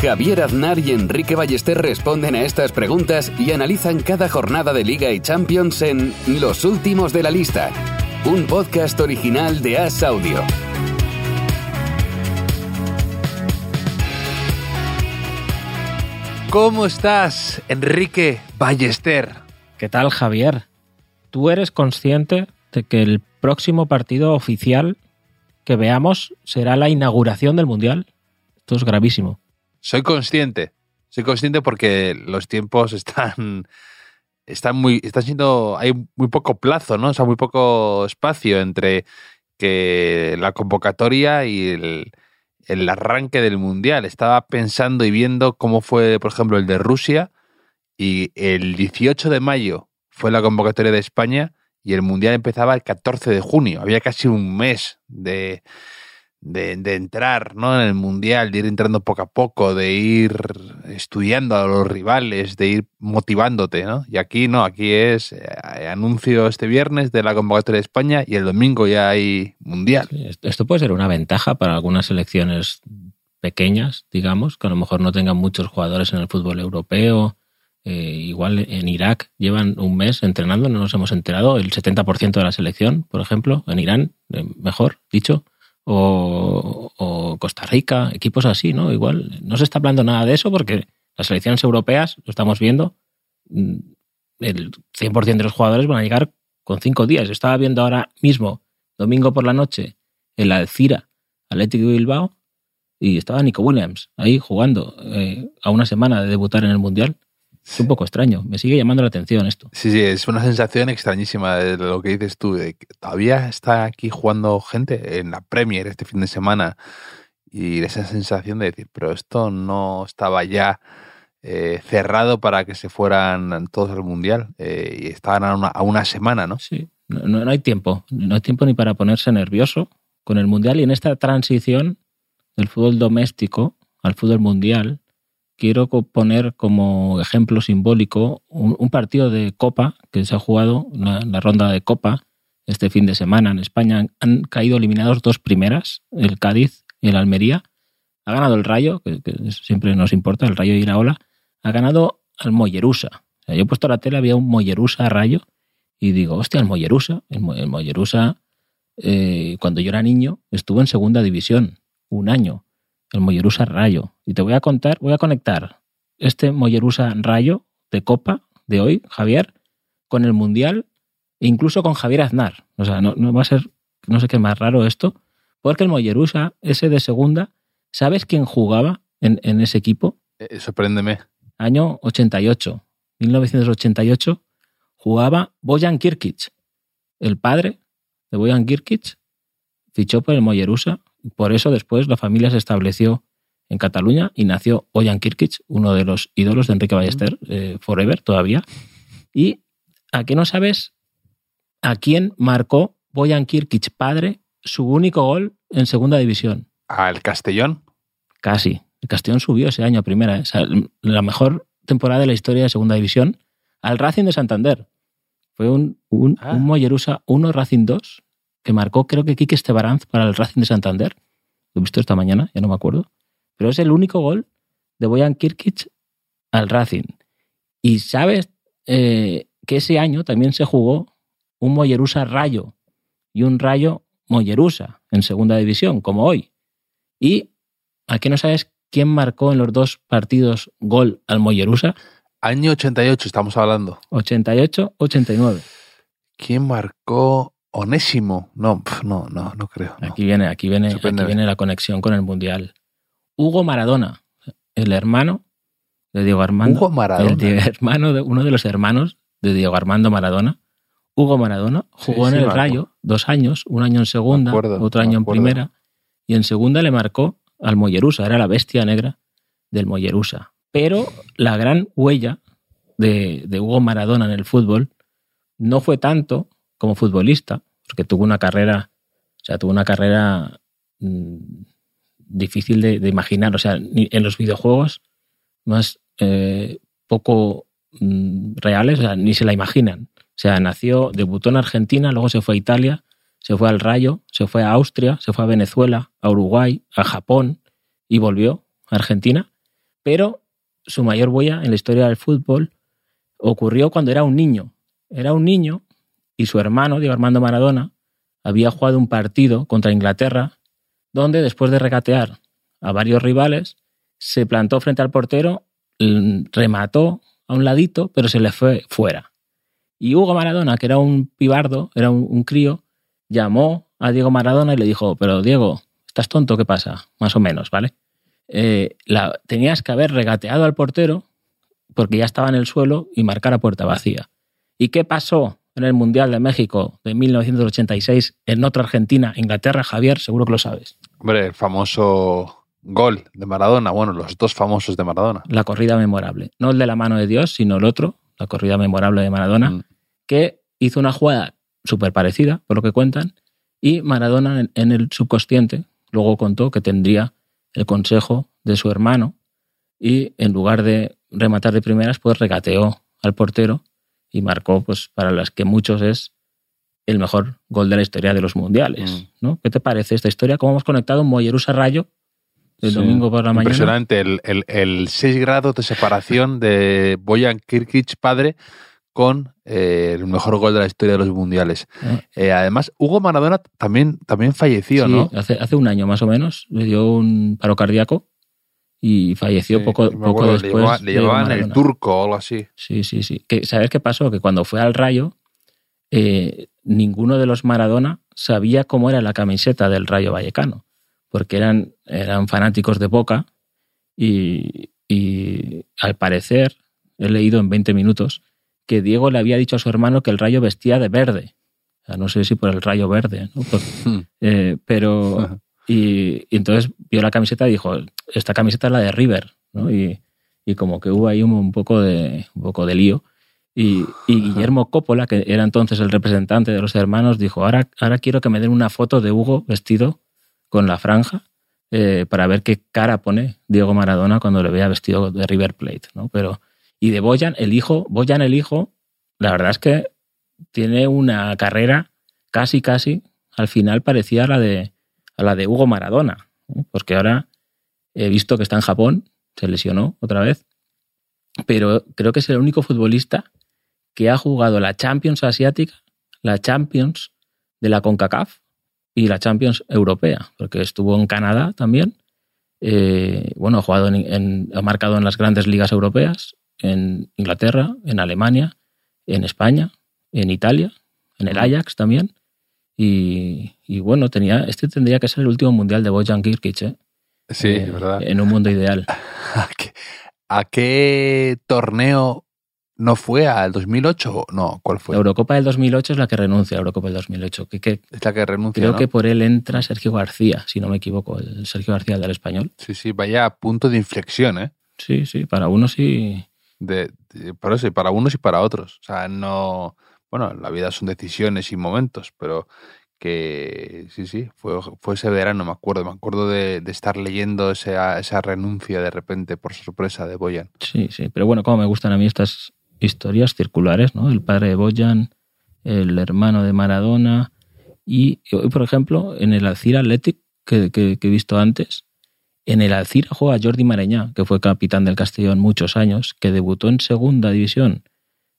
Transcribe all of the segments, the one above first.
Javier Aznar y Enrique Ballester responden a estas preguntas y analizan cada jornada de Liga y Champions en Los Últimos de la Lista, un podcast original de As Audio. ¿Cómo estás, Enrique Ballester? ¿Qué tal, Javier? ¿Tú eres consciente de que el próximo partido oficial que veamos será la inauguración del Mundial? Esto es gravísimo. Soy consciente. Soy consciente porque los tiempos están. Están muy. Está siendo. Hay muy poco plazo, ¿no? O sea, muy poco espacio entre que la convocatoria y el, el arranque del mundial. Estaba pensando y viendo cómo fue, por ejemplo, el de Rusia. Y el 18 de mayo fue la convocatoria de España y el mundial empezaba el 14 de junio. Había casi un mes de, de, de, entrar ¿no? en el mundial, de ir entrando poco a poco, de ir estudiando a los rivales, de ir motivándote. ¿no? Y aquí no, aquí es eh, anuncio este viernes de la convocatoria de España y el domingo ya hay mundial. Esto puede ser una ventaja para algunas selecciones pequeñas, digamos, que a lo mejor no tengan muchos jugadores en el fútbol europeo. Eh, igual en Irak llevan un mes entrenando, no nos hemos enterado, el 70% de la selección, por ejemplo, en Irán, eh, mejor dicho, o, Costa Rica, equipos así, ¿no? Igual no se está hablando nada de eso porque las selecciones europeas, lo estamos viendo, mm, el 100% de los jugadores van a llegar con cinco días. Estaba viendo ahora mismo, domingo por la noche, el Alcira Atlético de Bilbao y estaba Nico Williams ahí jugando eh, a una semana de debutar en el Mundial. Es un poco extraño, me sigue llamando la atención esto. Sí, sí, es una sensación extrañísima de lo que dices tú, de que todavía está aquí jugando gente en la Premier este fin de semana y esa sensación de decir, pero esto no estaba ya eh, cerrado para que se fueran todos al Mundial eh, y estaban a una, a una, semana, ¿no? Sí, no, no hay tiempo, no hay tiempo ni para ponerse nervioso con el Mundial y en esta transición del fútbol doméstico al fútbol mundial quiero poner como ejemplo simbólico un, partido de Copa que se ha jugado, la, la, ronda de Copa, este fin de semana en España. Han, caído eliminados dos primeras, el Cádiz y el Almería. Ha ganado el Rayo, que, que siempre nos importa, el Rayo y la Ola. Ha ganado al Mollerusa. O sea, yo he puesto la tele, había un Mollerusa Rayo, y digo, hostia, el Mollerusa, el, el Mollerusa, eh, cuando yo era niño, estuvo en segunda división, un año el Mollerusa Rayo. Y te voy a contar, voy a conectar este Mollerusa Rayo de Copa de hoy, Javier, con el Mundial e incluso con Javier Aznar. O sea, no, no va a ser, no sé qué más raro esto, porque el Mollerusa, ese de segunda, ¿sabes quién jugaba en, en ese equipo? Eh, sorpréndeme. Año 88, 1988, jugaba Bojan Kirkic. El padre de Bojan Kirkic fichó por el Mollerusa por eso después la familia se estableció en Cataluña y nació Ojan Kirkic, uno de los ídolos de Enrique Ballester, eh, Forever todavía. Y a qué no sabes a quién marcó Bojan Kirkic padre su único gol en segunda división. ¿Al Castellón? Casi. El Castellón subió ese año a primera. O sea, la mejor temporada de la historia de segunda división. Al Racing de Santander. Fue un, un, ah. un Mollerusa 1 Racing 2 que marcó creo que Quique Estebaranz para el Racing de Santander. Lo he visto esta mañana, ya no me acuerdo. Pero es el único gol de Boyan Kirkic al Racing. Y sabes eh, que ese año también se jugó un Mollerusa Rayo y un Rayo Mollerusa en segunda división, como hoy. Y aquí no sabes quién marcó en los dos partidos gol al Mollerusa. Año 88 estamos hablando. 88-89. ¿Quién marcó Onésimo. No, no, no, no creo. No. Aquí viene, aquí viene, aquí viene la conexión con el Mundial. Hugo Maradona, el hermano de Diego Armando. Hugo Maradona. El hermano de, uno de los hermanos de Diego Armando Maradona. Hugo Maradona jugó sí, sí, en el Rayo dos años, un año en segunda, acuerdo, otro año en primera, y en segunda le marcó al Mollerusa, era la bestia negra del Mollerusa. Pero la gran huella de, de Hugo Maradona en el fútbol no fue tanto como futbolista, porque tuvo una carrera, o sea, tuvo una carrera mm, difícil de, imaginar. O sea, en los videojuegos más eh, poco mm, reales, o sea, ni se la imaginan. O sea, nació, debutó en Argentina, luego se fue a Italia, se fue al Rayo, se fue a Austria, se fue a Venezuela, a Uruguay, a Japón y volvió a Argentina. Pero su mayor huella en la historia del fútbol ocurrió cuando era un niño. Era un niño y su hermano, Diego Armando Maradona, había jugado un partido contra Inglaterra donde después de regatear a varios rivales, se plantó frente al portero, mm, remató a un ladito, pero se le fue fuera. Y Hugo Maradona, que era un pibardo, era un, crío, llamó a Diego Maradona y le dijo, pero Diego, ¿estás tonto? ¿Qué pasa? Más o menos, ¿vale? Eh, la, tenías que haber regateado al portero porque ya estaba en el suelo y marcar a puerta vacía. ¿Y qué pasó en el Mundial de México de 1986 en otra Argentina, Inglaterra, Javier? Seguro que lo sabes. Hombre, el famoso gol de Maradona. Bueno, los dos famosos de Maradona. La corrida memorable. No el de la mano de Dios, sino el otro, la corrida memorable de Maradona, Mm. que hizo una jugada súper parecida, por lo que cuentan, y Maradona en, en el subconsciente luego contó que tendría el consejo de su hermano y en lugar de rematar de primeras, pues regateó al portero y marcó, pues para las que muchos es el mejor gol de la historia de los mundiales. Mm. ¿no? ¿Qué te parece esta historia? ¿Cómo hemos conectado Mollerusa Rayo el Sí. domingo por la mañana? Impresionante el, el, el 6 grados de separación de Boyan Kirkic padre con eh, el mejor gol de la historia de los mundiales. Ah. Eh, además, Hugo Maradona también, también falleció, Sí, ¿no? hace, hace un año más o menos le dio un paro cardíaco y falleció Sí, poco, poco acuerdo, le después. llevaba- le llevaban el turco o algo así. Sí, sí, sí. Que, ¿Sabes qué pasó? Que cuando fue al Rayo, eh, ninguno de los Maradona sabía cómo era la camiseta del Rayo Vallecano, porque eran, eran fanáticos de Boca y, y al parecer, he leído en 20 minutos, que Diego le había dicho a su hermano que el Rayo vestía de verde. O sea, no sé si por el Rayo verde, ¿no? Hmm. eh, pero y, y entonces vio la camiseta y dijo, esta camiseta es la de River, ¿no? Y, y como que hubo ahí un, un poco de un poco de lío. Y, y Guillermo Coppola, que era entonces el representante de los hermanos, dijo, ahora, ahora quiero que me den una foto de Hugo vestido con la franja eh, para ver qué cara pone Diego Maradona cuando le vea vestido de River Plate, ¿no? Pero, y de Boyan, el hijo, Boyan el hijo, la verdad es que tiene una carrera casi, casi, al final parecía a la de, a la de Hugo Maradona, ¿no? porque ahora he visto que está en Japón, se lesionó otra vez, pero creo que es el único futbolista que ha jugado la Champions asiática, la Champions de la CONCACAF y la Champions europea, porque estuvo en Canadá también. Eh, bueno, ha jugado en, en- ha marcado en las grandes ligas europeas, en Inglaterra, en Alemania, en España, en Italia, en el. Ajax también. Y, y bueno, tenía, este tendría que ser el último mundial de Bojan Kirkic, ¿eh? Sí, Eh, es verdad. En un mundo ideal. ¿A qué, a qué torneo no fue? ¿Al 2008? No, ¿cuál fue? La Eurocopa del 2008 es la que renuncia a Eurocopa del 2008. Que, que Es la que renuncia, creo ¿no? que por él entra Sergio García, si no me equivoco, el Sergio García del español. Sí, sí, vaya punto de inflexión, ¿eh? Sí, sí, para uno sí. De, de- por eso, y para unos y para otros. O sea, no. Bueno, la vida son decisiones y momentos, pero que sí, sí, fue, fue ese verano, me acuerdo. Me acuerdo de, de estar leyendo esa, esa renuncia de repente por sorpresa de Boyan. Sí, sí. Pero bueno, como me gustan a mí estas historias circulares, ¿no? El padre de Boyan, el hermano de Maradona. Y hoy, por ejemplo, en el Alcira Athletic, que, que- he visto antes, en el Alcira juega Jordi Mareñá, que fue capitán del Castellón muchos años, que debutó en segunda división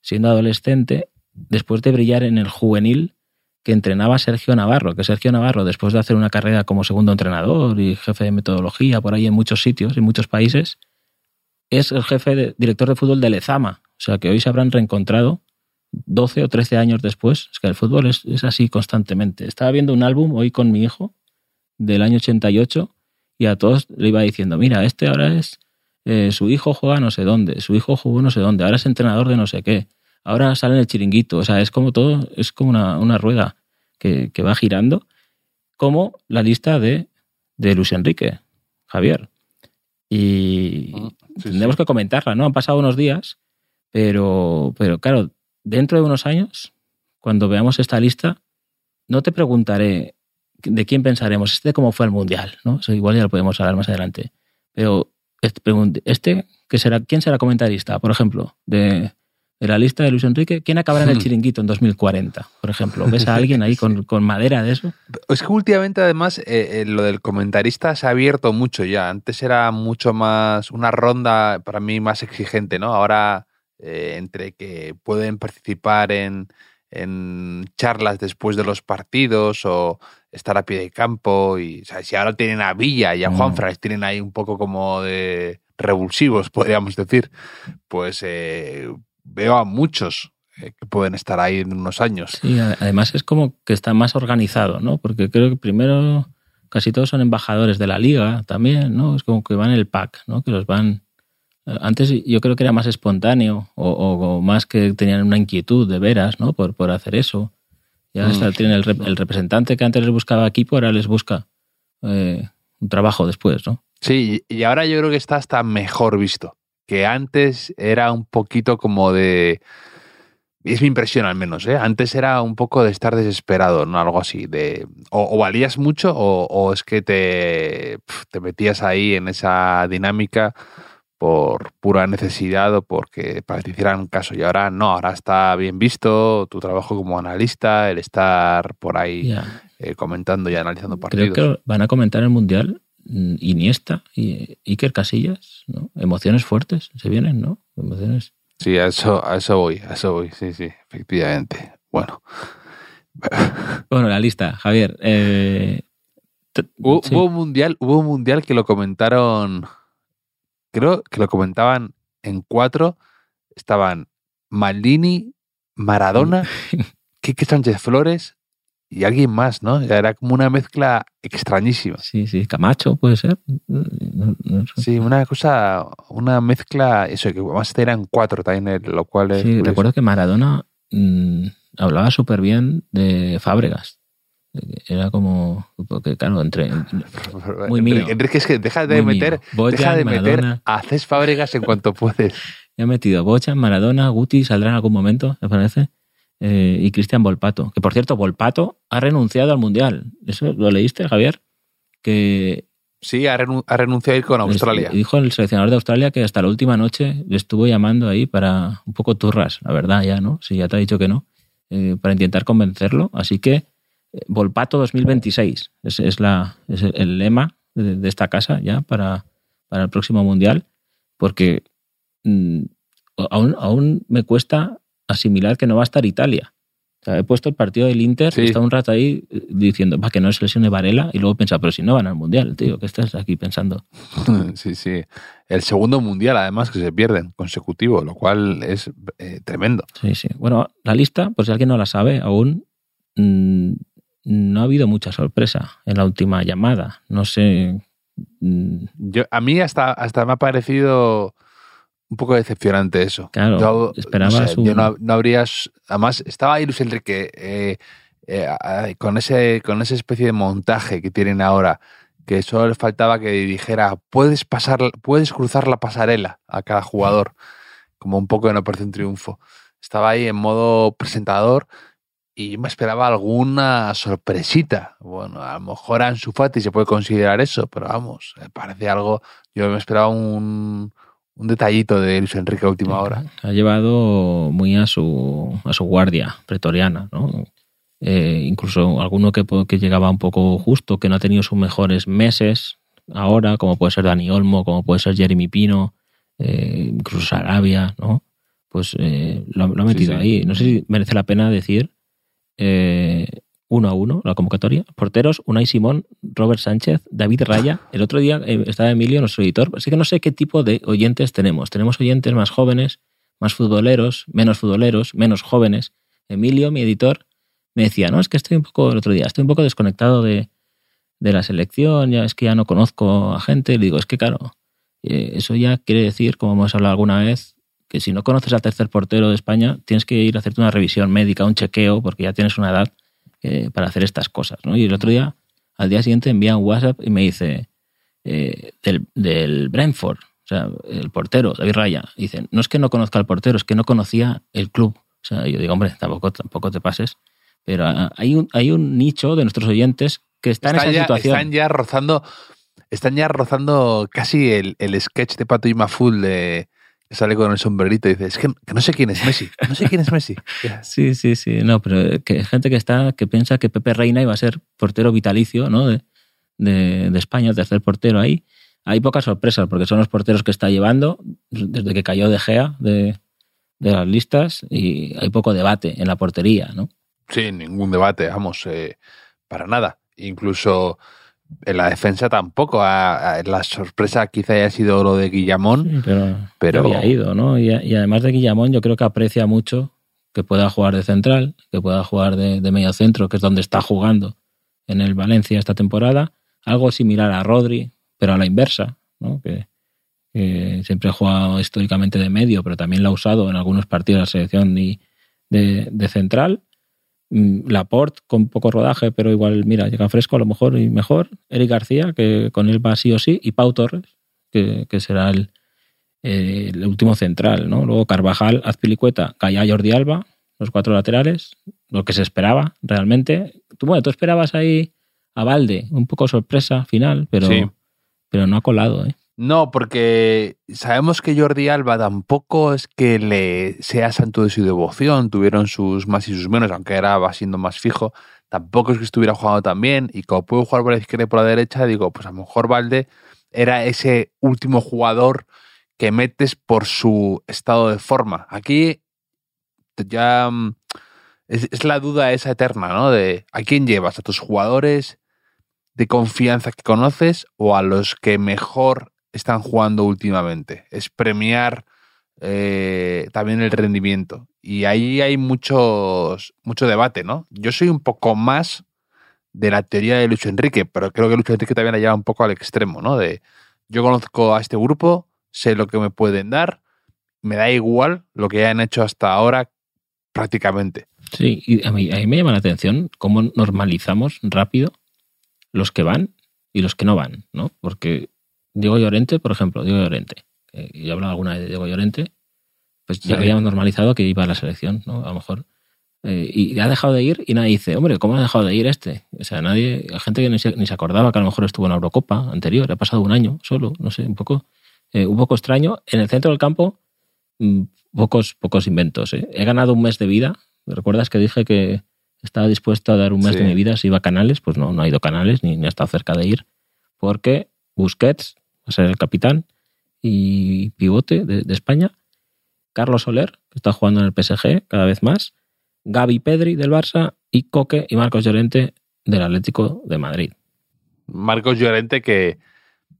siendo adolescente, después de brillar en el juvenil que entrenaba Sergio Navarro, que Sergio Navarro, después de hacer una carrera como segundo entrenador y jefe de metodología por ahí en muchos sitios, en muchos países, es el jefe de, director de fútbol de Lezama. O sea que hoy se habrán reencontrado 12 o 13 años después. Es que el fútbol es, así constantemente. Estaba viendo un álbum hoy con mi hijo del año 88 y a todos le iba diciendo, mira, este ahora es, eh, su hijo juega no sé dónde, su hijo jugó no sé dónde, ahora es entrenador de no sé qué, ahora sale en el chiringuito. O sea, es como todo, es como una, una rueda que, que va girando, como la lista de, de Luis Enrique, Javier. Y, Sí, tendremos que comentarla, ¿no? Han pasado unos días, pero, pero claro, dentro de unos años, cuando veamos esta lista, no te preguntaré de quién pensaremos, este cómo fue el Mundial, ¿no? Eso igual ya lo podemos hablar más adelante. Pero este, este ¿qué será, ¿quién será comentarista, por ejemplo, de, de la lista de Luis Enrique, ¿quién acabará en el hmm. chiringuito en 2040, por ejemplo? ¿Ves a alguien ahí con, con madera de eso? Es que últimamente, además, eh, eh, lo del comentarista se ha abierto mucho ya. Antes era mucho más, una ronda para mí más exigente, ¿no? Ahora, eh, entre que pueden participar en, en charlas después de los partidos o estar a pie de campo, y si ahora tienen a Villa y a Juan mm. tienen ahí un poco como de revulsivos, podríamos decir, pues veo a muchos eh, que pueden estar ahí en unos años. Sí, además es como que está más organizado, ¿no? Porque creo que primero casi todos son embajadores de la liga también, ¿no? Es como que van en el pack, ¿no? Que los van... Eh, antes yo creo que era más espontáneo o, más que tenían una inquietud de veras, ¿no? Por, por hacer eso. Ya mm. tienen el, representante que antes les buscaba equipo, ahora les busca eh, un trabajo después, ¿no? Sí, y ahora yo creo que está hasta mejor visto que antes era un poquito como de... Es mi impresión al menos, ¿eh? Antes era un poco de estar desesperado, ¿no? Algo así, de... O, valías mucho o, es que te, te metías ahí en esa dinámica por pura necesidad o porque para que te hicieran caso. Y ahora no, ahora está bien visto tu trabajo como analista, el estar por ahí eh, comentando y analizando partidos. Creo que van a comentar el Mundial Iniesta y Iker Casillas, ¿no? Emociones fuertes se vienen, ¿no? Emociones. Sí, a eso, a eso voy, a eso voy, sí, sí, efectivamente. Bueno. Bueno, la lista, Javier. Eh, hubo, un mundial, hubo un mundial que lo comentaron, creo que lo comentaban en cuatro. Estaban Maldini, Maradona, Quique Sánchez Flores, y alguien más, ¿no? Era como una mezcla extrañísima. Sí, sí, Camacho puede ser. Sí, una cosa, una mezcla, eso, que además eran cuatro también, lo cual es. Sí, recuerdo que Maradona mm, hablaba súper bien de Fábregas. Era como, porque claro, entre. Muy mío. Enrique, es que deja de meter, deja de meter a Cés Fábregas en cuanto puedes. Ya he metido Bocha, Maradona, Guti, saldrá en algún momento, me parece. Eh, y Cristian Volpato. Que por cierto, Volpato ha renunciado al Mundial. ¿Eso lo leíste, Javier? Que. Sí, ha, renunciado a ir con Australia. Dijo el seleccionador de Australia que hasta la última noche le estuvo llamando ahí para un poco turras, la verdad, ya, ¿no? Si ya te ha dicho que no, eh, para intentar convencerlo. Así que eh, Volpato 2026 es, es, la, es el lema de, esta casa ya para, para el próximo Mundial, porque mm, aún, aún me cuesta asimilar que no va a estar Italia. O sea, he puesto el partido del Inter y está un rato ahí eh, diciendo, va, que no es lesión de Varela, y luego piensa, pero si no van al Mundial, tío, ¿qué estás aquí pensando? Sí, sí. El segundo Mundial, además, que se pierden consecutivo, lo cual es eh, tremendo. Sí, sí. Bueno, la lista, por si alguien no la sabe, aún mm, no ha habido mucha sorpresa en la última llamada. No sé. Mm. Yo, a mí hasta, hasta me ha parecido un poco decepcionante eso. Claro, yo, esperabas no, yo no, no, habrías... Además, estaba ahí Luis Enrique eh, eh, con, ese, con esa especie de montaje que tienen ahora, que solo le faltaba que dijera, puedes, pasar, puedes cruzar la pasarela a cada jugador, como un poco parece un Triunfo. Estaba ahí en modo presentador y me esperaba alguna sorpresita. Bueno, a lo mejor en su Fati se puede considerar eso, pero vamos, parece algo... Yo me esperaba un un detallito de Luis Enrique a última hora. Ha llevado muy a su, a su guardia pretoriana, ¿no? Eh, incluso alguno que, que, llegaba un poco justo, que no ha tenido sus mejores meses ahora, como puede ser Dani Olmo, como puede ser Jeremy Pino, eh, incluso Sarabia, ¿no? Pues eh, lo, ha metido ahí. No sé si merece la pena decir uno a uno la convocatoria. Porteros, Unai Simón, Robert Sánchez, David Raya. El otro día eh, estaba Emilio, nuestro editor. Así que no sé qué tipo de oyentes tenemos. Tenemos oyentes más jóvenes, más futboleros, menos futboleros, menos jóvenes. Emilio, mi editor, me decía, no, es que estoy un poco, el otro día, estoy un poco desconectado de, la selección, ya es que ya no conozco a gente. Le digo, es que claro, eh, eso ya quiere decir, como hemos hablado alguna vez, que si no conoces al tercer portero de España, tienes que ir a hacerte una revisión médica, un chequeo, porque ya tienes una edad eh, para hacer estas cosas. ¿no? Y el otro día, al día siguiente, envía un WhatsApp y me dice eh, del, del, Brentford, o sea, el portero, David Raya, dice, no es que no conozca al portero, es que no conocía el club O sea, yo digo, hombre, tampoco, tampoco te pases. Pero ah, hay un, hay un nicho de nuestros oyentes que está en esa ya, situación. Están ya rozando, están ya rozando casi el, el sketch de Pato y Maful de sale con el sombrerito y dice, es que, que no sé quién es Messi, no sé quién es Messi. Sí, sí, sí, no, pero que hay gente que está, que piensa que Pepe Reina iba a ser portero vitalicio, ¿no? De, de, de España, tercer portero ahí. Hay pocas sorpresas porque son los porteros que está llevando desde que cayó De Gea de, de las listas y hay poco debate en la portería, ¿no? Sí, ningún debate, vamos, eh, para nada. Incluso en la defensa tampoco. A, a, la sorpresa quizá haya sido lo de Guillamón, Sí, pero, pero había ido, ¿no? Y, y además de Guillamón, yo creo que aprecia mucho que pueda jugar de central, que pueda jugar de, de medio centro, que es donde está jugando en el Valencia esta temporada. Algo similar a Rodri, pero a la inversa, ¿no? Que, que siempre ha jugado históricamente de medio, pero también lo ha usado en algunos partidos de la selección y de, de central. Mm, Laporte con poco rodaje, pero igual, mira, llega fresco a lo mejor y mejor. Eric García, que con él va sí o sí, y Pau Torres, que, que será el, eh, el, último central, ¿no? Luego Carvajal, Azpilicueta, Calla Jordi Alba, los cuatro laterales, lo que se esperaba realmente. Tú, bueno, tú esperabas ahí a Valde, un poco sorpresa final, pero, Sí. pero no ha colado, ¿eh? No, porque sabemos que Jordi Alba tampoco es que le sea santo de su devoción, tuvieron sus más y sus menos, aunque era va siendo más fijo. Tampoco es que estuviera jugando tan bien, y como puede jugar por la izquierda y por la derecha, digo, pues a lo mejor Valde era ese último jugador que metes por su estado de forma. Aquí ya mm, es, es la duda esa eterna, ¿no? De a quién llevas, a tus jugadores de confianza que conoces o a los que mejor están jugando últimamente. Es premiar eh, también el rendimiento. Y ahí hay muchos, mucho debate, ¿no? Yo soy un poco más de la teoría de Lucho Enrique, pero creo que Lucho Enrique también la lleva un poco al extremo, ¿no? De yo conozco a este grupo, sé lo que me pueden dar, me da igual lo que hayan hecho hasta ahora prácticamente. Sí, y a mí, a mí me llama la atención cómo normalizamos rápido los que van y los que no van, ¿no? Porque Diego Llorente, por ejemplo, Diego Llorente, que yo he hablado alguna vez de Diego Llorente, pues ya Sí. habíamos normalizado que iba a la selección, ¿no? A lo mejor. Eh, y ha dejado de ir y nadie dice, hombre, ¿cómo ha dejado de ir este? O sea, nadie, hay gente que ni se, ni se acordaba que a lo mejor estuvo en la Eurocopa anterior, ha pasado un año solo, no sé, un poco, eh, un poco extraño. En el centro del campo, mm, pocos, pocos inventos. ¿eh? He ganado un mes de vida. ¿Recuerdas que dije que estaba dispuesto a dar un mes Sí. de mi vida si iba a Canales? Pues no, no ha ido a Canales ni, ni ha estado cerca de ir. Porque Busquets a ser el capitán y pivote de, de España. Carlos Soler, que está jugando en el PSG cada vez más. Gaby Pedri del Barça y Coque y Marcos Llorente del Atlético de Madrid. Marcos Llorente que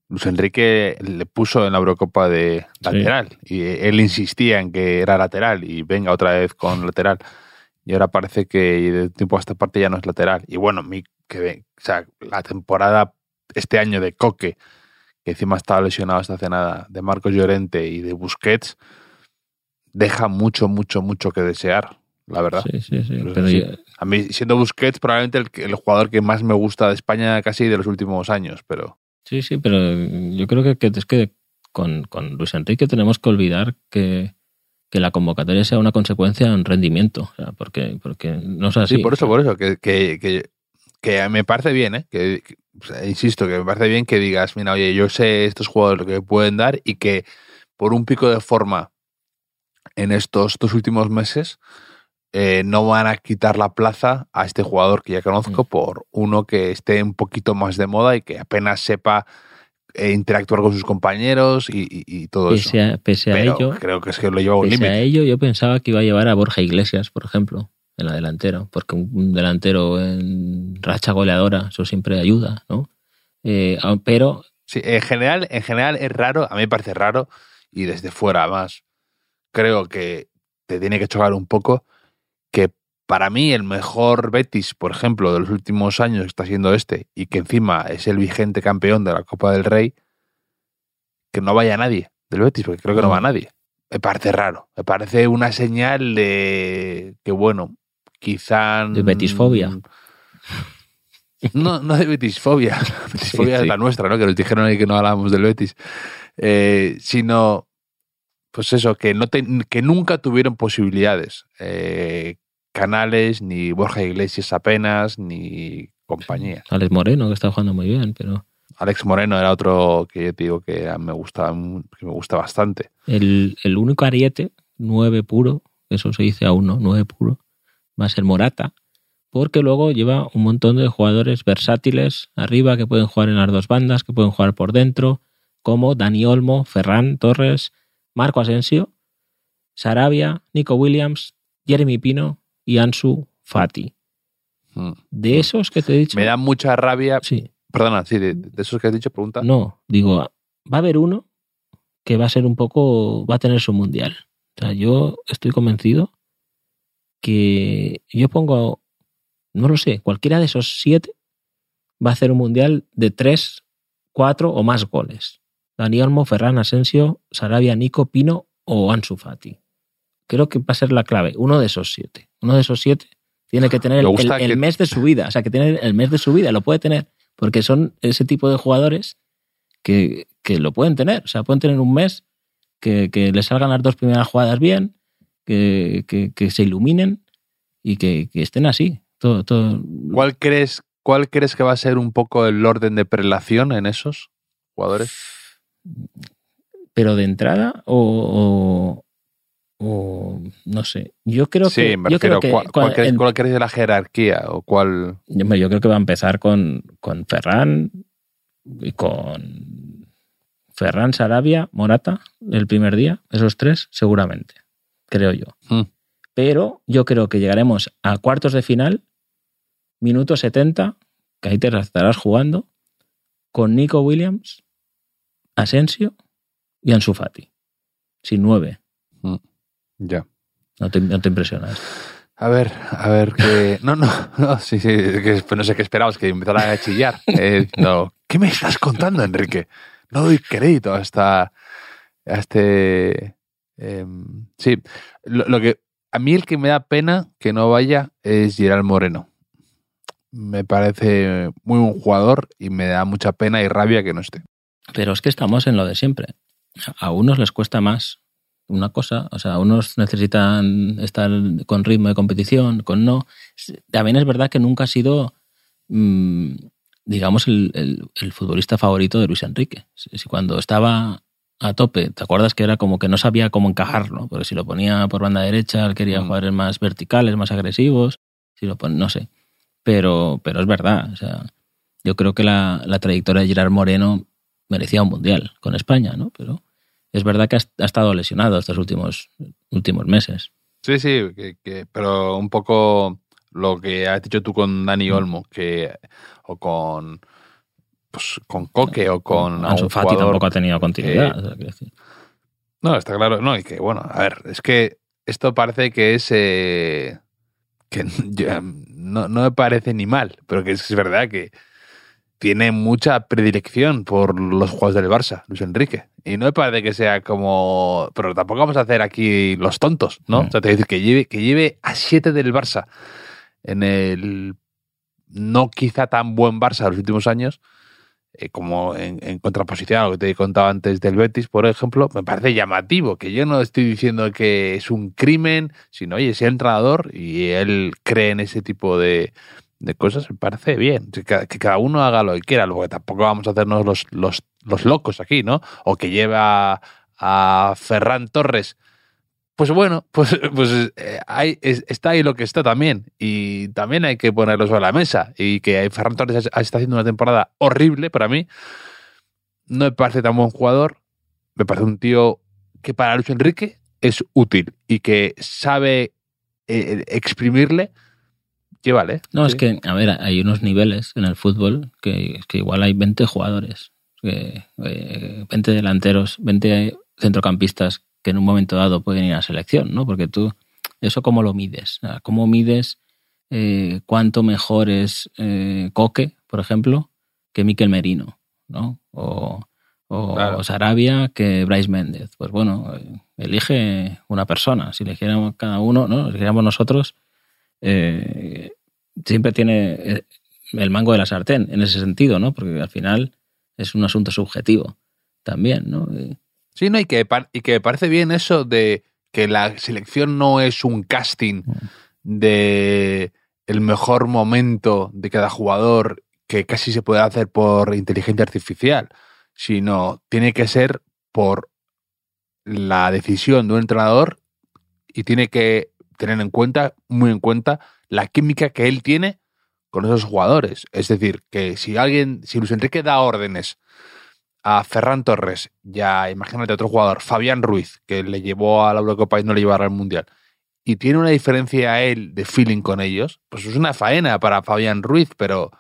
Luis Enrique le puso en la Eurocopa de lateral y él insistía en que era lateral y venga otra vez con lateral y ahora parece que de tiempo a esta parte ya no es lateral y bueno mi, que o sea, la temporada este año de Coque que encima estaba lesionado hasta hace nada de Marcos Llorente y de Busquets deja mucho mucho mucho que desear la verdad Sí, sí, sí. Pero Pero sí. yo- a mí siendo Busquets probablemente el, el jugador que más me gusta de España casi de los últimos años pero Sí, sí, pero yo creo que, que es que con, con Luis Enrique tenemos que olvidar que, que la convocatoria sea una consecuencia de un rendimiento. O sea, porque, porque no es así. Sí, por eso, por eso, que, que, que, que me parece bien, ¿eh? Que, que- o sea, insisto, que me parece bien que digas, mira, oye, yo sé estos jugadores lo que pueden dar y que por un pico de forma en estos dos últimos meses eh, no van a quitar la plaza a este jugador que ya conozco Mm. por uno que esté un poquito más de moda y que apenas sepa eh, interactuar con sus compañeros y, y- y todo eso. Pese a, pese a Pero ello, creo que es que lo lleva a un pese a límite. ello, yo pensaba que iba a llevar a Borja Iglesias, por ejemplo, en la delantera, porque un delantero en racha goleadora, eso siempre ayuda, ¿no? Eh, ah, pero Sí, en general, en general es raro, a mí me parece raro, y desde fuera además, creo que te tiene que chocar un poco que para mí el mejor Betis, por ejemplo, de los últimos años está siendo este, y que encima es el vigente campeón de la Copa del Rey, que no vaya nadie del Betis, porque creo que no, No. va nadie. Me parece raro, me parece una señal de que, bueno, quizá... De betisfobia. No, no de betisfobia. Betisfobia Sí, es sí. la nuestra, ¿no? Que nos dijeron ahí que no hablábamos del Betis. Eh, sino pues eso, que, no te- que nunca tuvieron posibilidades. Eh, Canales, ni Borja Iglesias apenas, ni compañía. Alex Moreno, que está jugando muy bien, pero Alex Moreno era otro que yo te digo que me gusta, que me gusta bastante. el, el único ariete, 9 puro, eso se dice aún, ¿no? 9 puro, va a ser Morata, porque luego lleva un montón de jugadores versátiles arriba que pueden jugar en las dos bandas, que pueden jugar por dentro, como Dani Olmo, Ferran Torres, Marco Asensio, Sarabia, Nico Williams, Jeremy Pino y Ansu Fati. Mm. De esos que te he dicho. Me da mucha rabia. Sí, Perdona, sí, de, de esos que has dicho, pregunta. no, digo, va a haber uno que va a ser un poco, va a tener su mundial. O sea, yo estoy convencido que yo pongo, no lo sé, cualquiera de esos siete va a hacer un mundial de tres, cuatro o más goles. Dani Olmo, Ferran Asensio, Sarabia, Nico, Pino o Ansu Fati. Creo que va a ser la clave, uno de esos siete. Uno de esos siete tiene que tener el, Me gusta el- el que- mes de su vida, o sea, que tiene el mes de su vida, lo puede tener, porque son ese tipo de jugadores que, que lo pueden tener, o sea, pueden tener un mes que, que les salgan las dos primeras jugadas bien, que, que- que se iluminen y que, que estén así. Todo, todo. ¿Cuál crees, ¿Cuál crees que va a ser un poco el orden de prelación en esos jugadores? Pero de entrada o, o- o no sé. Yo creo sí, que. me yo creo que ¿Cuál, crees, cuál crees de la jerarquía? ¿O cuál? yo yo creo que va a empezar con, con Ferran y con Ferran, Sarabia, Morata el primer día, esos tres, seguramente, creo yo. Hmm. Pero yo creo que llegaremos a cuartos de final, minuto 70, que ahí te estarás jugando, con Nico Williams, Asensio y Ansu Fati. Sin nueve. Ya. No te, no te impresionas. A ver, a ver, que. No, no, no, sí, sí, que pues no sé qué esperabas, que empezara a chillar. Eh, no. ¿Qué me estás contando, Enrique? No doy crédito a esta. a este. Em, sí, lo, que. A mí el que me da pena que no vaya es Gerard Moreno. Me parece muy buen jugador y me da mucha pena y rabia que no esté. Pero es que estamos en lo de siempre. A unos les cuesta más una cosa, o sea, unos necesitan estar con ritmo de competición, con no. También es verdad que nunca ha sido, mm, digamos, el, el- futbolista favorito de Luis Enrique. Si cuando estaba a tope, ¿te acuerdas que era como que no sabía cómo encajarlo? Porque si lo ponía por banda derecha, él quería Mm. jugadores más verticales, más agresivos, si lo pon- no sé. Pero, pero es verdad, o sea, yo creo que la, la trayectoria de Gerard Moreno merecía un mundial con España, ¿no? Pero es verdad que ha, ha estado lesionado estos últimos, últimos meses. Sí, sí, que, que- pero un poco lo que has dicho tú con Dani Olmo, que o con pues con Coque o con Ansu Fati jugador- tampoco ha tenido continuidad. eh. No, está claro, no, y que bueno, a ver, es que esto parece que es eh, que no, no me parece ni mal, pero que es, es verdad que tiene mucha predilección por los juegos del Barça, Luis Enrique. Y no me parece que sea como. Pero tampoco vamos a hacer aquí los tontos, ¿no? Mm. O sea, te voy a decir que lleve, que lleve a 7 del Barça en el no quizá tan buen Barça de los últimos años, eh, como en, contraposición a lo que te he contado antes del Betis, por ejemplo, me parece llamativo, que yo no estoy diciendo que es un crimen, sino, oye, es el entrenador y él cree en ese tipo de, de cosas, me parece bien. Que cada uno haga lo que quiera, luego tampoco vamos a hacernos los, los, los locos aquí, ¿no? O que lleva a Ferran Torres. Pues bueno, pues, pues eh, hay, es- está ahí lo que está también. Y también hay que ponerlo sobre la mesa. Y que Ferran Torres está haciendo una temporada horrible para mí. No me parece tan buen jugador. Me parece un tío que para Luis Enrique es útil y que sabe eh, exprimirle. Llévale. No, es que, a ver, hay unos niveles en el fútbol que, que igual hay 20 jugadores, que, eh, 20 delanteros, 20 centrocampistas que en un momento dado pueden ir a selección, ¿no? Porque tú, ¿eso cómo lo mides? ¿Cómo mides eh, cuánto mejor es eh, Coque, por ejemplo, que Miquel Merino, ¿no? O, o Claro. Sarabia que Bryce Méndez. Pues bueno, eh, elige una persona. Si eligiéramos cada uno, ¿no? Eligiéramos nosotros, eh, siempre tiene el mango de la sartén en ese sentido, ¿no? Porque al final es un asunto subjetivo también, ¿no? Y- Sí, no, y que, y que me parece bien eso de que la selección no es un casting mm. de el mejor momento de cada jugador que casi se puede hacer por inteligencia artificial, sino tiene que ser por la decisión de un entrenador y tiene que tener en cuenta, muy en cuenta, la química que él tiene con esos jugadores. Es decir, que si alguien, si Luis Enrique da órdenes a Ferran Torres, ya imagínate otro jugador, Fabián Ruiz, que le llevó a la Eurocopa y no le llevará al Mundial, y tiene una diferencia a él de feeling con ellos, pues es una faena para Fabián Ruiz, pero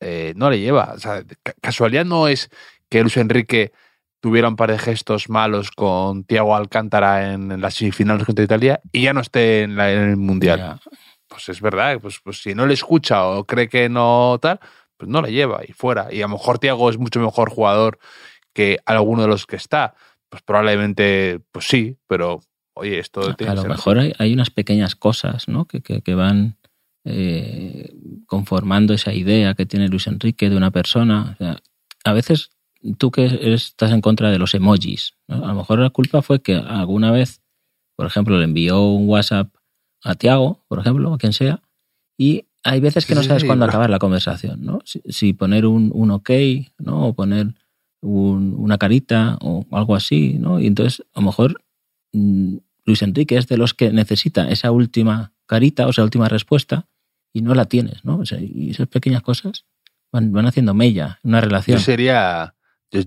eh, no le lleva. O sea, casualidad no es que Luis Enrique tuviera un par de gestos malos con Thiago Alcántara en, las semifinales contra Italia y ya no esté en, el Mundial. Pues es verdad, pues, pues si no le escucha o cree que no tal, pues no le lleva y fuera. Y a lo mejor Thiago es mucho mejor jugador que alguno de los que está. Pues probablemente, pues sí, pero oye, esto a, lo mejor hay, unas pequeñas cosas ¿no? que, que, van eh, conformando esa idea que tiene Luis Enrique de una persona. a veces tú que estás en contra de los emojis, a lo mejor la culpa fue que alguna vez, por ejemplo, le envió un WhatsApp a Tiago, por ejemplo, a quien sea, y hay veces que no sabes cuándo acabar la conversación, ¿no? Si, poner un, un, ok, ¿no? O poner una carita o algo así, ¿no? Y entonces, a lo mejor mm, Luis Enrique es de los que necesita esa última carita o esa última respuesta y no la tienes, ¿no? y esas pequeñas cosas van, van haciendo mella en una relación. Yo sería yo,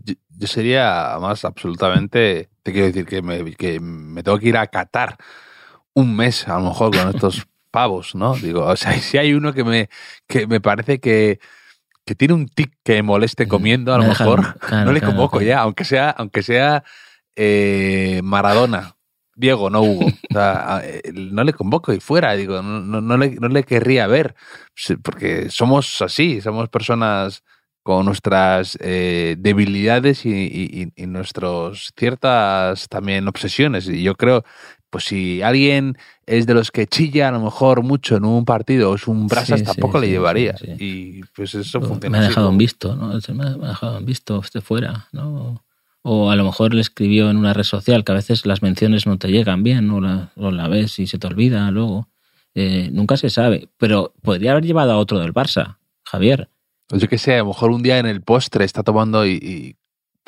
sería más absolutamente, te quiero decir que me, que me tengo que ir a Qatar un mes a lo mejor con estos pavos, ¿no? Digo, o sea, si hay uno que me, que me parece que, que tiene un tic que me moleste mm, comiendo, a lo mejor no le convoco ya, aunque sea, aunque sea eh, Maradona. Diego, no Hugo. O sea, eh, no le convoco y fuera, digo, no, no, le, no le querría ver, porque somos así, somos personas con nuestras eh, debilidades y, y, nuestras ciertas también obsesiones. Y yo creo, pues si alguien es de los que chilla a lo mejor mucho en un partido o es un brasas, tampoco le llevaría. Y pues eso funciona. Me ha dejado un visto, ¿no? Me ha dejado un visto esté fuera, ¿no? O a lo mejor le escribió en una red social que a veces las menciones no te llegan bien, o la, o la ves y se te olvida luego. Eh, nunca se sabe. Pero podría haber llevado a otro del Barça, Javier pues yo qué sé, a lo mejor un día en el postre está tomando y,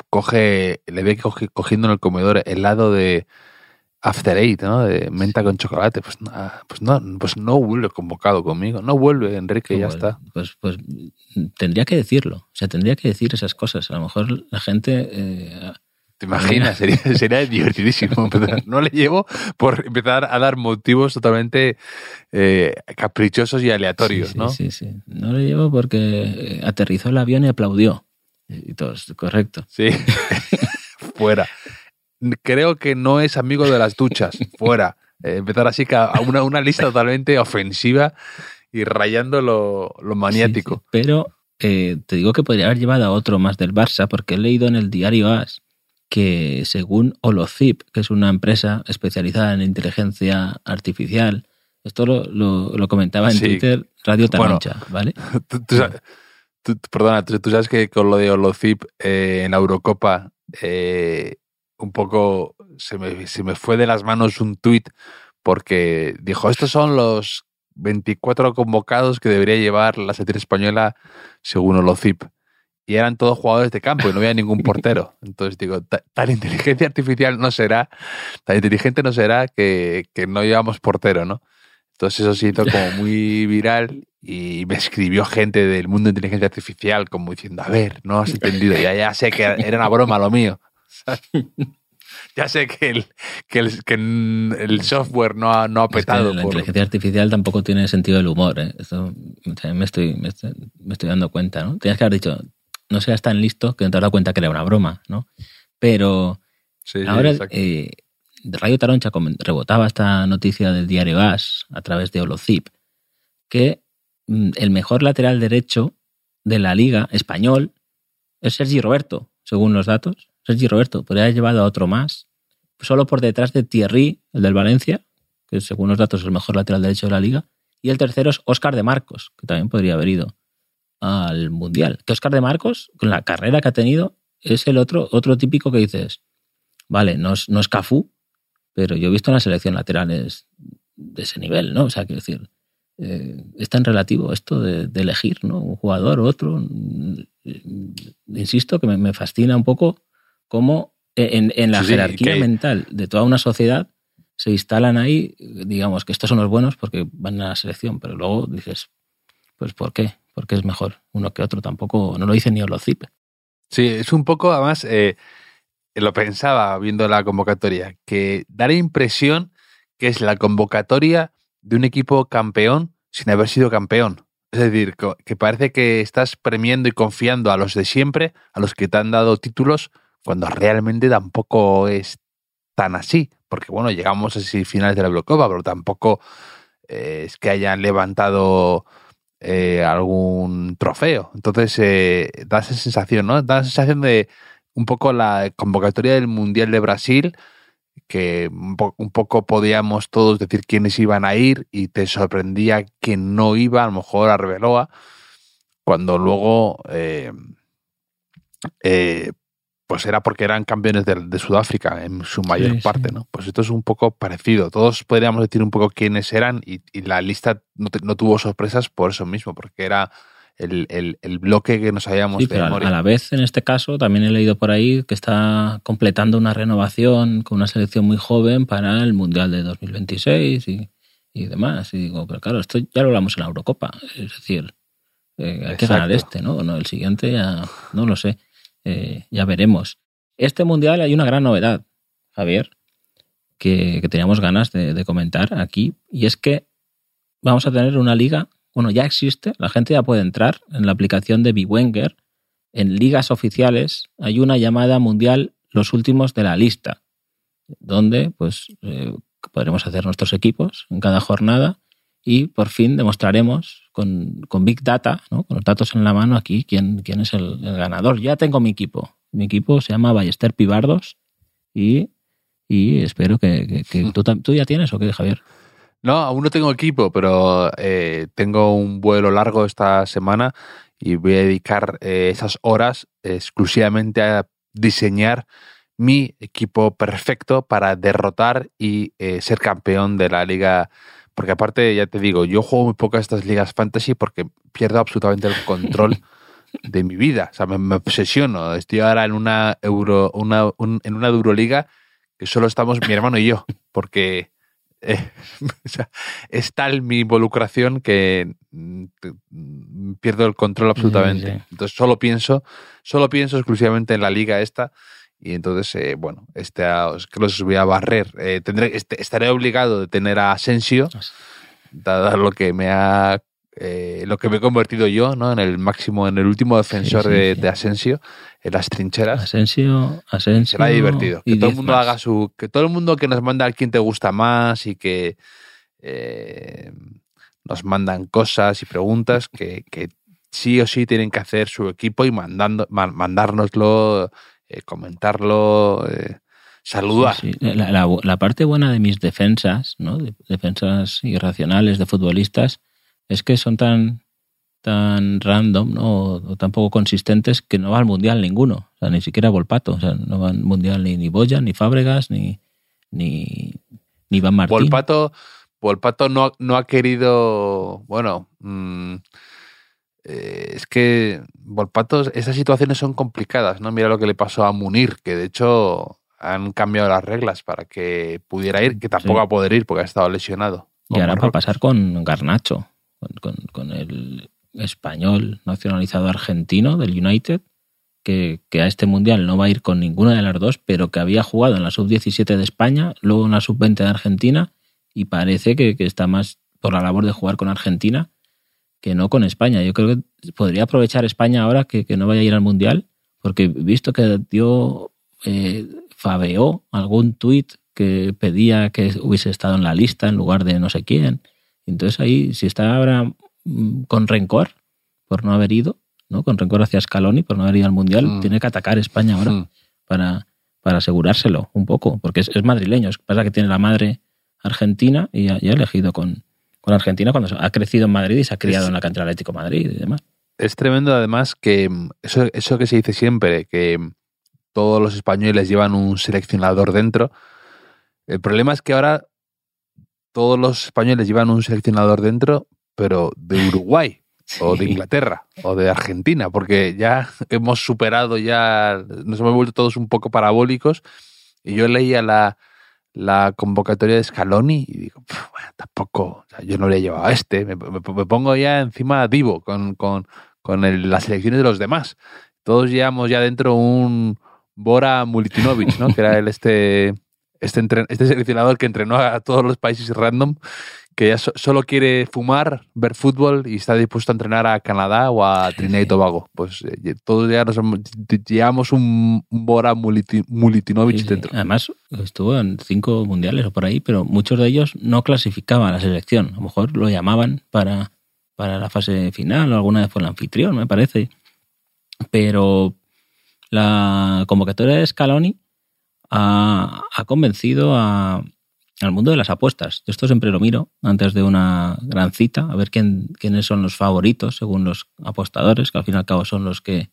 coge, le ve cogiendo en el comedor helado de After Eight, ¿no? De menta con chocolate. Pues, pues, no, pues no vuelve convocado conmigo. No vuelve, Enrique, ya está. Pues, pues tendría que decirlo. O sea, tendría que decir esas cosas. A lo mejor la gente eh, ¿Te imaginas? Sería, sería divertidísimo. No le llevo por empezar a dar motivos totalmente eh, caprichosos y aleatorios, ¿no? Sí, sí. No le llevo porque eh, aterrizó el avión y aplaudió. Y todo, correcto. Sí. Fuera. Creo que no es amigo de las duchas. Fuera. Eh, empezar así a una, una lista totalmente ofensiva y rayando lo, lo maniático. Pero te digo que podría haber llevado a otro más del Barça porque he leído en el diario AS que según Holozip, que es una empresa especializada en inteligencia artificial, esto lo, comentaba en Twitter Radio Tarancha, ¿vale? perdona, tú, sabes que con lo de Holozip eh, en la Eurocopa, eh, un poco se me, se me fue de las manos un tuit porque dijo, estos son los 24 convocados que debería llevar la selección española según Holozip y eran todos jugadores de campo y no había ningún portero. Entonces digo, tan inteligencia artificial no será, tan inteligente no será que, que no llevamos portero, ¿no? Entonces eso se hizo como muy viral y me escribió gente del mundo de inteligencia artificial como diciendo, a ver, no has entendido, ya, ya sé que era una broma lo mío. ya sé que el, que el, que el software no ha, no ha petado. la inteligencia artificial tampoco tiene sentido del humor. ¿eh? Eso me estoy, me estoy, me estoy dando cuenta. ¿no? Tienes que haber dicho, no seas tan listo que no te has dado cuenta que era una broma, ¿no? Pero ahora eh, Radio Taroncha rebotaba esta noticia del diario As a través de Holozip, que mm, el mejor lateral derecho de la liga español es Sergi Roberto, según los datos. Sergi Roberto podría haber llevado a otro más, solo por detrás de Thierry, el del Valencia, que según los datos es el mejor lateral derecho de la liga, y el tercero es Óscar de Marcos, que también podría haber ido al Mundial. Que Oscar de Marcos, con la carrera que ha tenido, es el otro, otro típico que dices, vale, no es, no es Cafú, pero yo he visto en la selección laterales de ese nivel, ¿no? O sea, quiero decir, eh, es tan relativo esto de, elegir, ¿no? Un jugador otro. Insisto que me, fascina un poco cómo en, en la jerarquía mental de toda una sociedad se instalan ahí, digamos que estos son los buenos porque van a la selección, pero luego dices, pues ¿por qué? Porque es mejor uno que otro, tampoco, no lo dice ni Olocipe. Sí, es un poco, además, eh, lo pensaba viendo la convocatoria, que da la impresión que es la convocatoria de un equipo campeón sin haber sido campeón. Es decir, que parece que estás premiando y confiando a los de siempre, a los que te han dado títulos, cuando realmente tampoco es tan así. Porque bueno, llegamos a finales de la Eurocopa, pero tampoco eh, es que hayan levantado eh, algún trofeo. Entonces, eh, da esa sensación, ¿no? Da la sensación de un poco la convocatoria del Mundial de Brasil, que un, poco podíamos todos decir quiénes iban a ir y te sorprendía que no iba, a lo mejor a Reveloa, cuando luego eh, pues era porque eran campeones de, Sudáfrica en su mayor parte, ¿no? Pues esto es un poco parecido. Todos podríamos decir un poco quiénes eran y, la lista no, no, tuvo sorpresas por eso mismo, porque era el, bloque que nos habíamos sí, pero a la vez, en este caso, también he leído por ahí que está completando una renovación con una selección muy joven para el Mundial de 2026 y, y demás. Y digo, pero claro, esto ya lo hablamos en la Eurocopa. Es decir, eh, hay que ganar este, ¿no? ¿no? El siguiente ya no lo sé. Eh, ya veremos. Este Mundial hay una gran novedad, Javier, que, teníamos ganas de, de comentar aquí, y es que vamos a tener una liga bueno, ya existe, la gente ya puede entrar en la aplicación de Biwenger. En ligas oficiales hay una llamada mundial Los últimos de la lista, donde pues eh, podremos hacer nuestros equipos en cada jornada y por fin demostraremos con, Big Data, con los datos en la mano aquí, quién, quién es el, ganador. Ya tengo mi equipo. Mi equipo se llama Ballester Pibardos y, espero que, ¿tú, tú, ya tienes o qué, Javier. No, aún no tengo equipo, pero eh, tengo un vuelo largo esta semana y voy a dedicar eh, esas horas exclusivamente a diseñar mi equipo perfecto para derrotar y eh, ser campeón de la liga. Porque aparte, ya te digo, yo juego muy poco a estas ligas fantasy porque pierdo absolutamente el control de mi vida. O sea, me, obsesiono. Estoy ahora en una euro, una, en una Euroliga que solo estamos mi hermano y yo, porque eh, es tal mi involucración que mm, mm, pierdo el control absolutamente. Entonces solo pienso, solo pienso exclusivamente en la liga esta. Y entonces, eh, bueno, este, que los voy a barrer. Eh, tendré, este, estaré obligado de tener a Asensio, dado lo que me ha eh, lo que me he convertido yo, ¿no? En el máximo, en el último defensor de, Asensio, en las trincheras. Asensio, Asensio. Será divertido. Que todo el mundo haga su. Que todo el mundo que nos manda a quien te gusta más y que eh, nos mandan cosas y preguntas que, sí o sí tienen que hacer su equipo y mandando, mandárnoslo, eh, comentarlo. saludar. La, la, parte buena de mis defensas, ¿no? defensas irracionales de futbolistas, es que son tan, tan random ¿no? o, tan poco consistentes que no va al mundial ninguno. O sea, ni siquiera Volpato. O sea, no va al mundial ni, ni Boya, ni Fábregas, ni, ni, ni Van Martín. Volpato, Volpato no, no ha querido. Bueno. Mm, eh, es que Volpato, esas situaciones son complicadas, ¿no? Mira lo que le pasó a Munir, que de hecho han cambiado las reglas para que pudiera ir, que tampoco va a poder ir porque ha estado lesionado. Y ahora va a pasar con Garnacho con, el español nacionalizado argentino del United, que, a este mundial no va a ir con ninguna de las dos, pero que había jugado en la sub-17 de España, luego en la sub-20 de Argentina, y parece que, está más por la labor de jugar con Argentina que no con España. Yo creo que podría aprovechar España ahora que, no vaya a ir al mundial, porque visto que dio, eh, fabeó algún tuit que pedía que hubiese estado en la lista en lugar de no sé quién entonces ahí, si está ahora mm, con rencor por no haber ido, ¿no? Con rencor hacia Scaloni por no haber ido al Mundial, mm. tiene que atacar España ahora mm. para, para asegurárselo un poco, porque es, madrileño. Es pasa que tiene la madre argentina y ha, elegido con, con, Argentina cuando ha crecido en Madrid y se ha criado en la cantera Atlético Madrid y demás. Es tremendo además que eso, eso que se dice siempre, que todos los españoles llevan un seleccionador dentro. El problema es que ahora todos los españoles llevan un seleccionador dentro, pero de Uruguay o de Inglaterra o de Argentina, porque ya hemos superado, ya nos hemos vuelto todos un poco parabólicos. Y yo leía la, la convocatoria de Scaloni y digo, bueno, tampoco, yo no le he llevado a este, me, pongo ya encima Divo con, con, con el, las elecciones de los demás. Todos llevamos ya dentro un Bora Mulitinovic, ¿no? que era el este, este, este seleccionador que entrenó a todos los países random que ya solo quiere fumar, ver fútbol y está dispuesto a entrenar a Canadá o a Trinidad y Tobago. Pues eh, todos ya nos llevamos un, Bora Mulitinovic dentro. Además, estuvo en cinco mundiales o por ahí, pero muchos de ellos no clasificaban a la selección. A lo mejor lo llamaban para, para la fase final o alguna vez fue el anfitrión, me parece. Pero la convocatoria de Scaloni ha convencido a, al mundo de las apuestas. Esto siempre lo miro antes de una gran cita, a ver quién, quiénes son los favoritos según los apostadores, que al fin y al cabo son los que,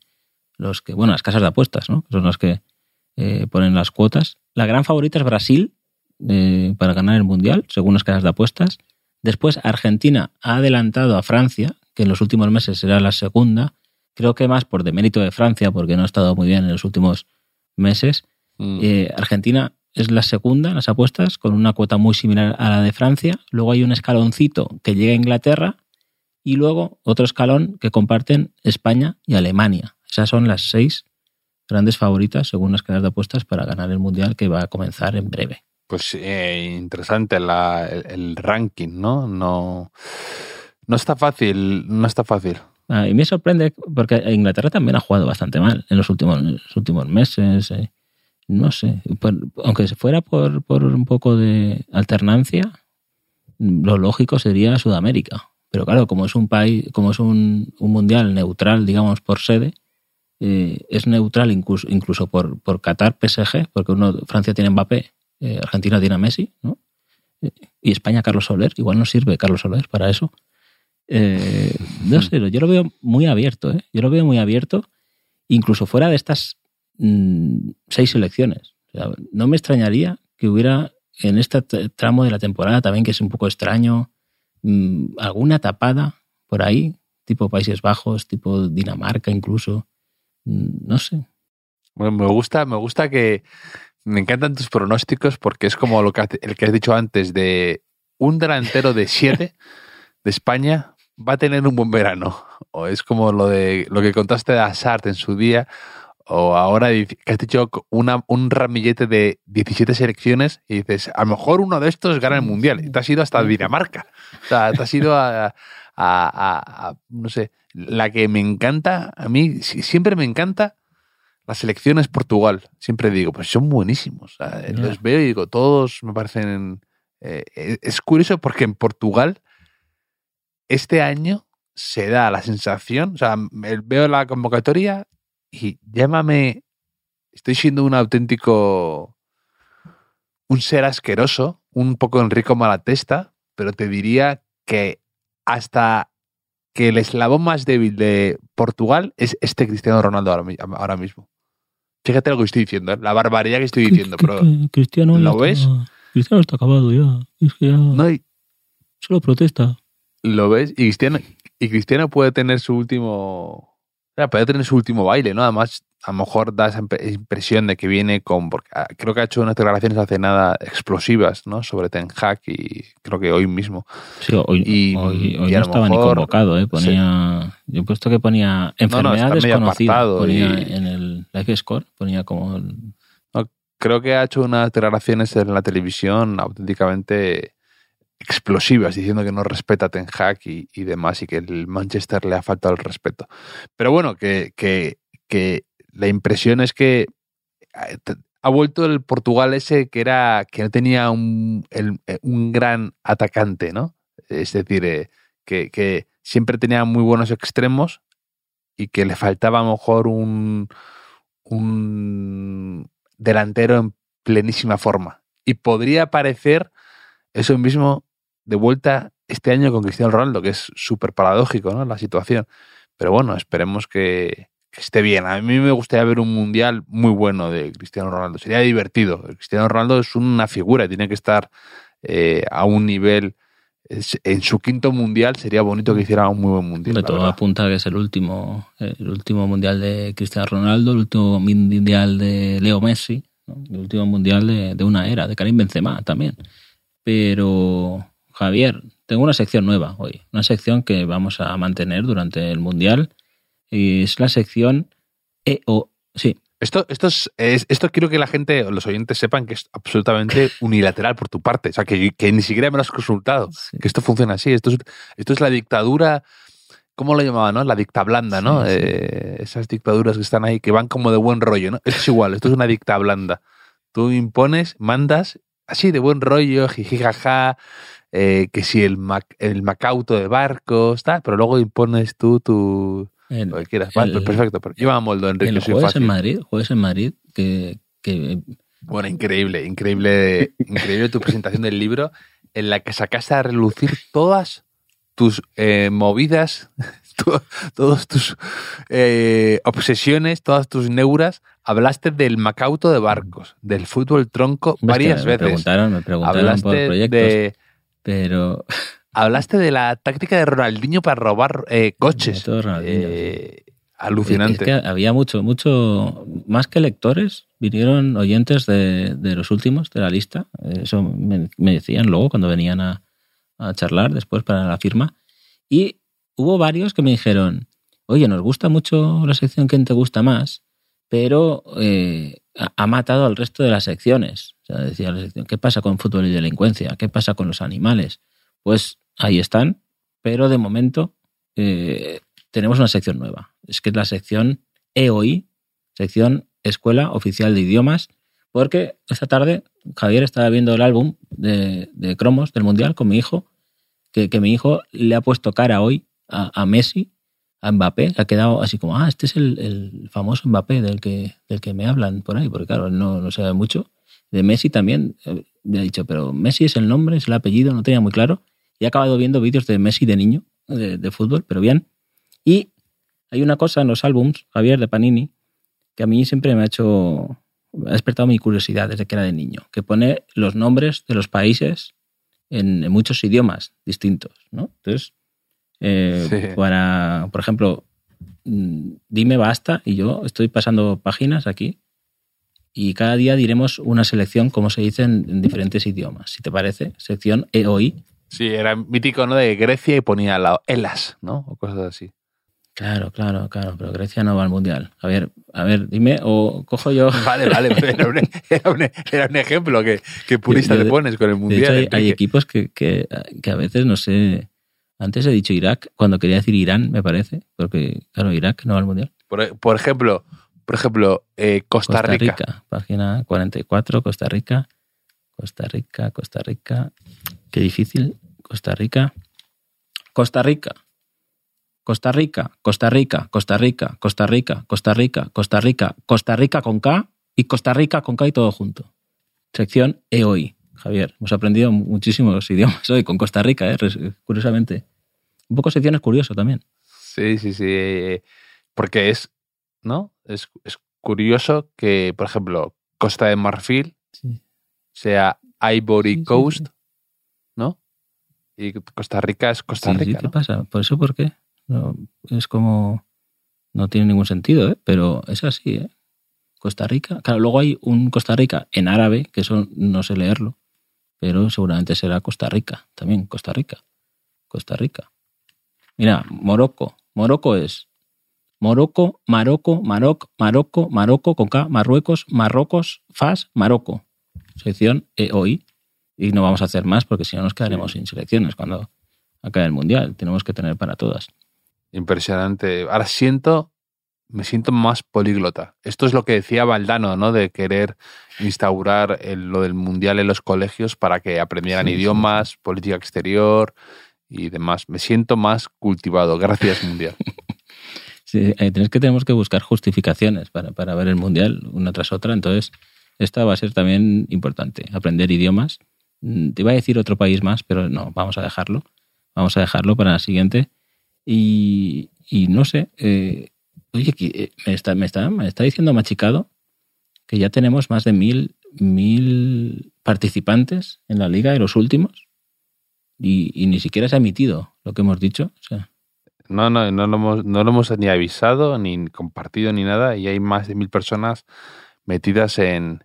los que bueno, las casas de apuestas, ¿no? Son los que eh, ponen las cuotas. La gran favorita es Brasil eh, para ganar el Mundial, según las casas de apuestas. Después Argentina ha adelantado a Francia, que en los últimos meses será la segunda. Creo que más por demérito de Francia, porque no ha estado muy bien en los últimos meses. Mm. Eh, Argentina es la segunda en las apuestas, con una cuota muy similar a la de Francia. Luego hay un escaloncito que llega a Inglaterra y luego otro escalón que comparten España y Alemania. Esas son las seis grandes favoritas, según las casas de apuestas, para ganar el Mundial que va a comenzar en breve. Pues eh, interesante el, ranking, ¿no? ¿no? No está fácil, no está fácil. Ah, y me sorprende porque Inglaterra también ha jugado bastante mal en los últimos, los últimos meses. Eh no sé, aunque fuera por, por un poco de alternancia, lo lógico sería Sudamérica. Pero claro, como es un país, como es un, un mundial neutral, digamos, por sede, eh, es neutral incluso, incluso por, por Qatar, PSG, porque uno, Francia tiene Mbappé, eh, Argentina tiene Messi, ¿no? Eh, y España Carlos Soler, igual no sirve Carlos Soler para eso. no sé, yo lo veo muy abierto, yo lo veo muy abierto, incluso fuera de estas Mm, seis selecciones. no me extrañaría que hubiera en este tramo de la temporada también, que es un poco extraño, mm, alguna tapada por ahí, tipo Países Bajos, tipo Dinamarca incluso. Mm, no sé. Bueno, me gusta, me gusta que me encantan tus pronósticos porque es como lo que, el que has dicho antes de un delantero de siete de España va a tener un buen verano. O es como lo de lo que contaste de Asart en su día o ahora que has dicho una, un ramillete de 17 selecciones y dices, a lo mejor uno de estos gana el mundial. Y te has ido hasta Dinamarca. O sea, te has ido a, no sé, la que me encanta, a mí siempre me encanta las selecciones Portugal. Siempre digo, pues son buenísimos. Los veo y digo, todos me parecen... Eh, es curioso porque en Portugal este año se da la sensación, o sea, veo la convocatoria y llámame, estoy siendo un auténtico, un ser asqueroso, un poco Enrico Malatesta, pero te diría que hasta que el eslabón más débil de Portugal es este Cristiano Ronaldo ahora, mismo. Fíjate lo que estoy diciendo, ¿eh? la barbaridad que estoy diciendo, pero Cristiano ¿lo ves? Cristiano está acabado ya. Es que ya no solo protesta. ¿Lo ves? Y Cristiano, y Cristiano puede tener su último puede tener su último baile, ¿no? Además, a lo mejor da esa impresión de que viene con. Porque ah, creo que ha hecho unas declaraciones hace nada explosivas, ¿no? Sobre Ten Hag y creo que hoy mismo. Sí, hoy, hoy, no estaba ni convocado, ¿eh? Ponía. Yo he puesto que ponía enfermedad desconocida. Ponía en el Life Score, ponía como. creo que ha hecho unas declaraciones en la televisión auténticamente explosivas diciendo que no respeta a Ten Hag y, demás y que el Manchester le ha faltado el respeto. Pero bueno, que, que, la impresión es que eh, ha vuelto el Portugal ese que era que no tenía un, eh, un gran atacante, ¿no? Es decir, eh, que, que, siempre tenía muy buenos extremos y que le faltaba a lo mejor un, un delantero en plenísima forma. Y podría parecer eso mismo de vuelta este año con Cristiano Ronaldo, que es súper paradójico ¿no? la situación. Pero bueno, esperemos que, que esté bien. A mí me gustaría ver un mundial muy bueno de Cristiano Ronaldo. Sería divertido. Cristiano Ronaldo es una figura, tiene que estar eh, a un nivel. En su quinto mundial sería bonito que hiciera un muy buen mundial. De todo apunta que es el último, el último mundial de Cristiano Ronaldo, el último mundial de Leo Messi, el último mundial de, de una era, de Karim Benzema también. Pero, Javier, tengo una sección nueva hoy, una sección que vamos a mantener durante el mundial y es la sección EO. Sí. Esto, esto, es, esto quiero que la gente, los oyentes sepan que es absolutamente unilateral por tu parte. O sea, que, que ni siquiera me lo has consultado. Que esto funciona así. Esto es, esto es la dictadura, ¿cómo lo llamaban? No? La dicta blanda, ¿no? Eh, esas dictaduras que están ahí, que van como de buen rollo, ¿no? Esto es igual, esto es una dicta blanda. Tú impones, mandas, así de buen rollo, jijijaja, eh, que si el, el macauto de barcos, tal, pero luego impones tú tu el, lo que quieras. Vale, pues perfecto. Pero lleva a Moldo, Enrique. El jueves en Madrid, jueves en Madrid, que, que... Bueno, increíble, increíble, increíble tu presentación del libro en la que sacaste a relucir todas tus eh, movidas, todas tus eh, obsesiones, todas tus neuras. Hablaste del macauto de barcos, del fútbol tronco varias me veces. Preguntaron, me preguntaron Hablaste por proyectos, de, pero Hablaste de la táctica de Ronaldinho para robar eh, coches. Eh, alucinante. Es que había mucho, mucho, más que lectores, vinieron oyentes de, de los últimos de la lista. Eso me, decían luego cuando venían a, a, charlar después para la firma. Y hubo varios que me dijeron, oye, nos gusta mucho la sección que te gusta más, pero eh, ha matado al resto de las secciones. Decía la sección, ¿qué pasa con fútbol y delincuencia? ¿Qué pasa con los animales? Pues ahí están, pero de momento eh, tenemos una sección nueva. Es que es la sección EOI, sección Escuela Oficial de Idiomas, porque esta tarde Javier estaba viendo el álbum de, cromos del Mundial con mi hijo, que, mi hijo le ha puesto cara hoy a, Messi, a Mbappé, ha quedado así como, ah, este es el, famoso Mbappé del que, del que me hablan por ahí, porque claro, no, no sabe mucho. De Messi también, eh, me ha dicho, pero Messi es el nombre, es el apellido, no tenía muy claro. Y he acabado viendo vídeos de Messi de niño, de, fútbol, pero bien. Y hay una cosa en los álbums, Javier de Panini, que a mí siempre me ha hecho, ha despertado mi curiosidad desde que era de niño, que pone los nombres de los países en, muchos idiomas distintos, ¿no? Entonces, eh, para, por ejemplo, mm, dime basta y yo estoy pasando páginas aquí y cada día diremos una selección, como se dice, en, diferentes idiomas. Si te parece, sección EOI. Sí, era mítico, ¿no? De Grecia y ponía al lado Elas, ¿no? O cosas así. Claro, claro, claro, pero Grecia no va al mundial. A ver, a ver, dime, o cojo yo. Vale, vale, era un, era un, ejemplo que, que purista te pones con el mundial. hay, equipos que, que, que, a veces no sé. Antes he dicho Irak, cuando quería decir Irán, me parece, porque, claro, Irak no va al mundial. Por, por ejemplo, por ejemplo, eh, Costa, Rica. Costa Rica. Página 44, Costa Rica. Costa Rica, Costa Rica. Qué difícil. Costa Rica. Costa Rica. Costa Rica, Costa Rica, Costa Rica, Costa Rica, Costa Rica, Costa Rica, Costa Rica con K y Costa Rica con K y todo junto. Sección EOI. Javier, hemos aprendido muchísimos idiomas hoy con Costa Rica, ¿eh? curiosamente. Un poco secciones curioso también. Sí, sí, sí. Porque es ¿no? Es, curioso que, por ejemplo, Costa de Marfil sea Ivory Coast, ¿no? Y Costa Rica es Costa Rica. ¿Qué pasa? ¿Por eso por qué? No, es como. No tiene ningún sentido, ¿eh? Pero es así, ¿eh? Costa Rica. Claro, luego hay un Costa Rica en árabe, que eso no sé leerlo, pero seguramente será Costa Rica, también Costa Rica. Costa Rica. Mira, Morocco. Morocco es Morocco, Marocco, Maroc, Marocco, Marocco, con K, Marruecos, Marrocos, Fas, Marocco. Selección EOI. Y no vamos a hacer más porque si no nos quedaremos sin selecciones cuando acabe el Mundial. Tenemos que tener para todas. Impresionante. Ahora siento, me siento más políglota. Esto es lo que decía Valdano, ¿no? De querer instaurar lo del Mundial en los colegios para que aprendieran idiomas, política exterior y demás. Me siento más cultivado. Gracias, Mundial. Sí, eh, que tenemos que buscar justificaciones para, para ver el mundial una tras otra. Entonces, esta va a ser también importante, aprender idiomas. Mm, te iba a decir otro país más, pero no, vamos a dejarlo. Vamos a dejarlo para la siguiente. Y, y no sé, eh, Oye, eh, me está, me está, me está diciendo Machicado que ya tenemos más de mil, mil participantes en la liga de los últimos y, ni siquiera se ha emitido lo que hemos dicho. O sea. No, no, no lo, hemos, no lo hemos ni avisado, ni compartido, ni nada, y hay más de mil personas metidas en,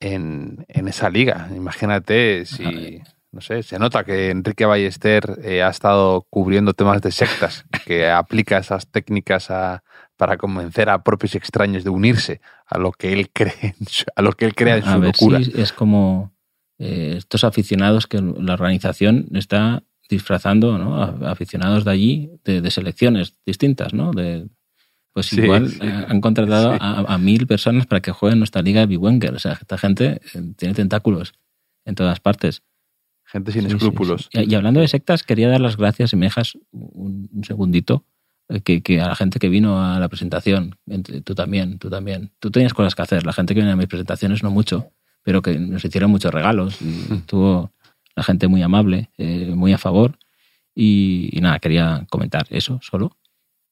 en, en esa liga. Imagínate si, no sé, se nota que Enrique Ballester eh, ha estado cubriendo temas de sectas, que aplica esas técnicas a, para convencer a propios extraños de unirse a lo que él cree, a lo que él crea en su locura. es como eh, estos aficionados que la organización está disfrazando, ¿no? Aficionados de allí, de, selecciones distintas, ¿no? De, pues igual eh, han contratado a, mil personas para que jueguen nuestra liga de Biwenger. O sea, esta gente eh, tiene tentáculos en todas partes. Gente sin escrúpulos. Y, hablando de sectas, quería dar las gracias, y me dejas un, segundito, que, que, a la gente que vino a la presentación, tú también, tú también. Tú tenías cosas que hacer, la gente que viene a mis presentaciones no mucho pero que nos hicieron muchos regalos. Y estuvo la gente muy amable, eh, muy a favor. Y, nada, quería comentar eso solo.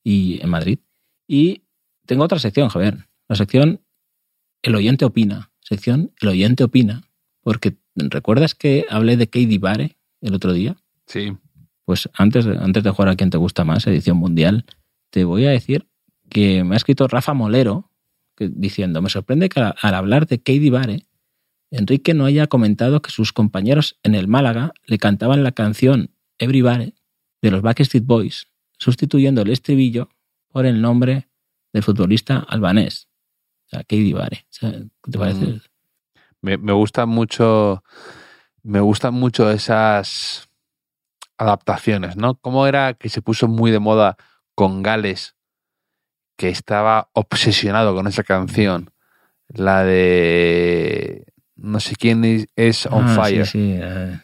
Y en Madrid. Y tengo otra sección, Javier. La sección El oyente opina. Sección El oyente opina. Porque ¿recuerdas que hablé de Katie Bare el otro día? Sí. Pues antes de, antes de jugar a quien te gusta más, edición mundial, te voy a decir que me ha escrito Rafa Molero diciendo, me sorprende que al hablar de Katie Bare Enrique no haya comentado que sus compañeros en el Málaga le cantaban la canción Everybody de los Backstreet Boys, sustituyendo el estribillo por el nombre del futbolista albanés. O sea, Katie. ¿Qué te parece? Mm. Me, me gusta mucho. Me gustan mucho esas adaptaciones, ¿no? ¿Cómo era que se puso muy de moda con Gales, que estaba obsesionado con esa canción? La de no sé quién es, on ah, fire. Eh.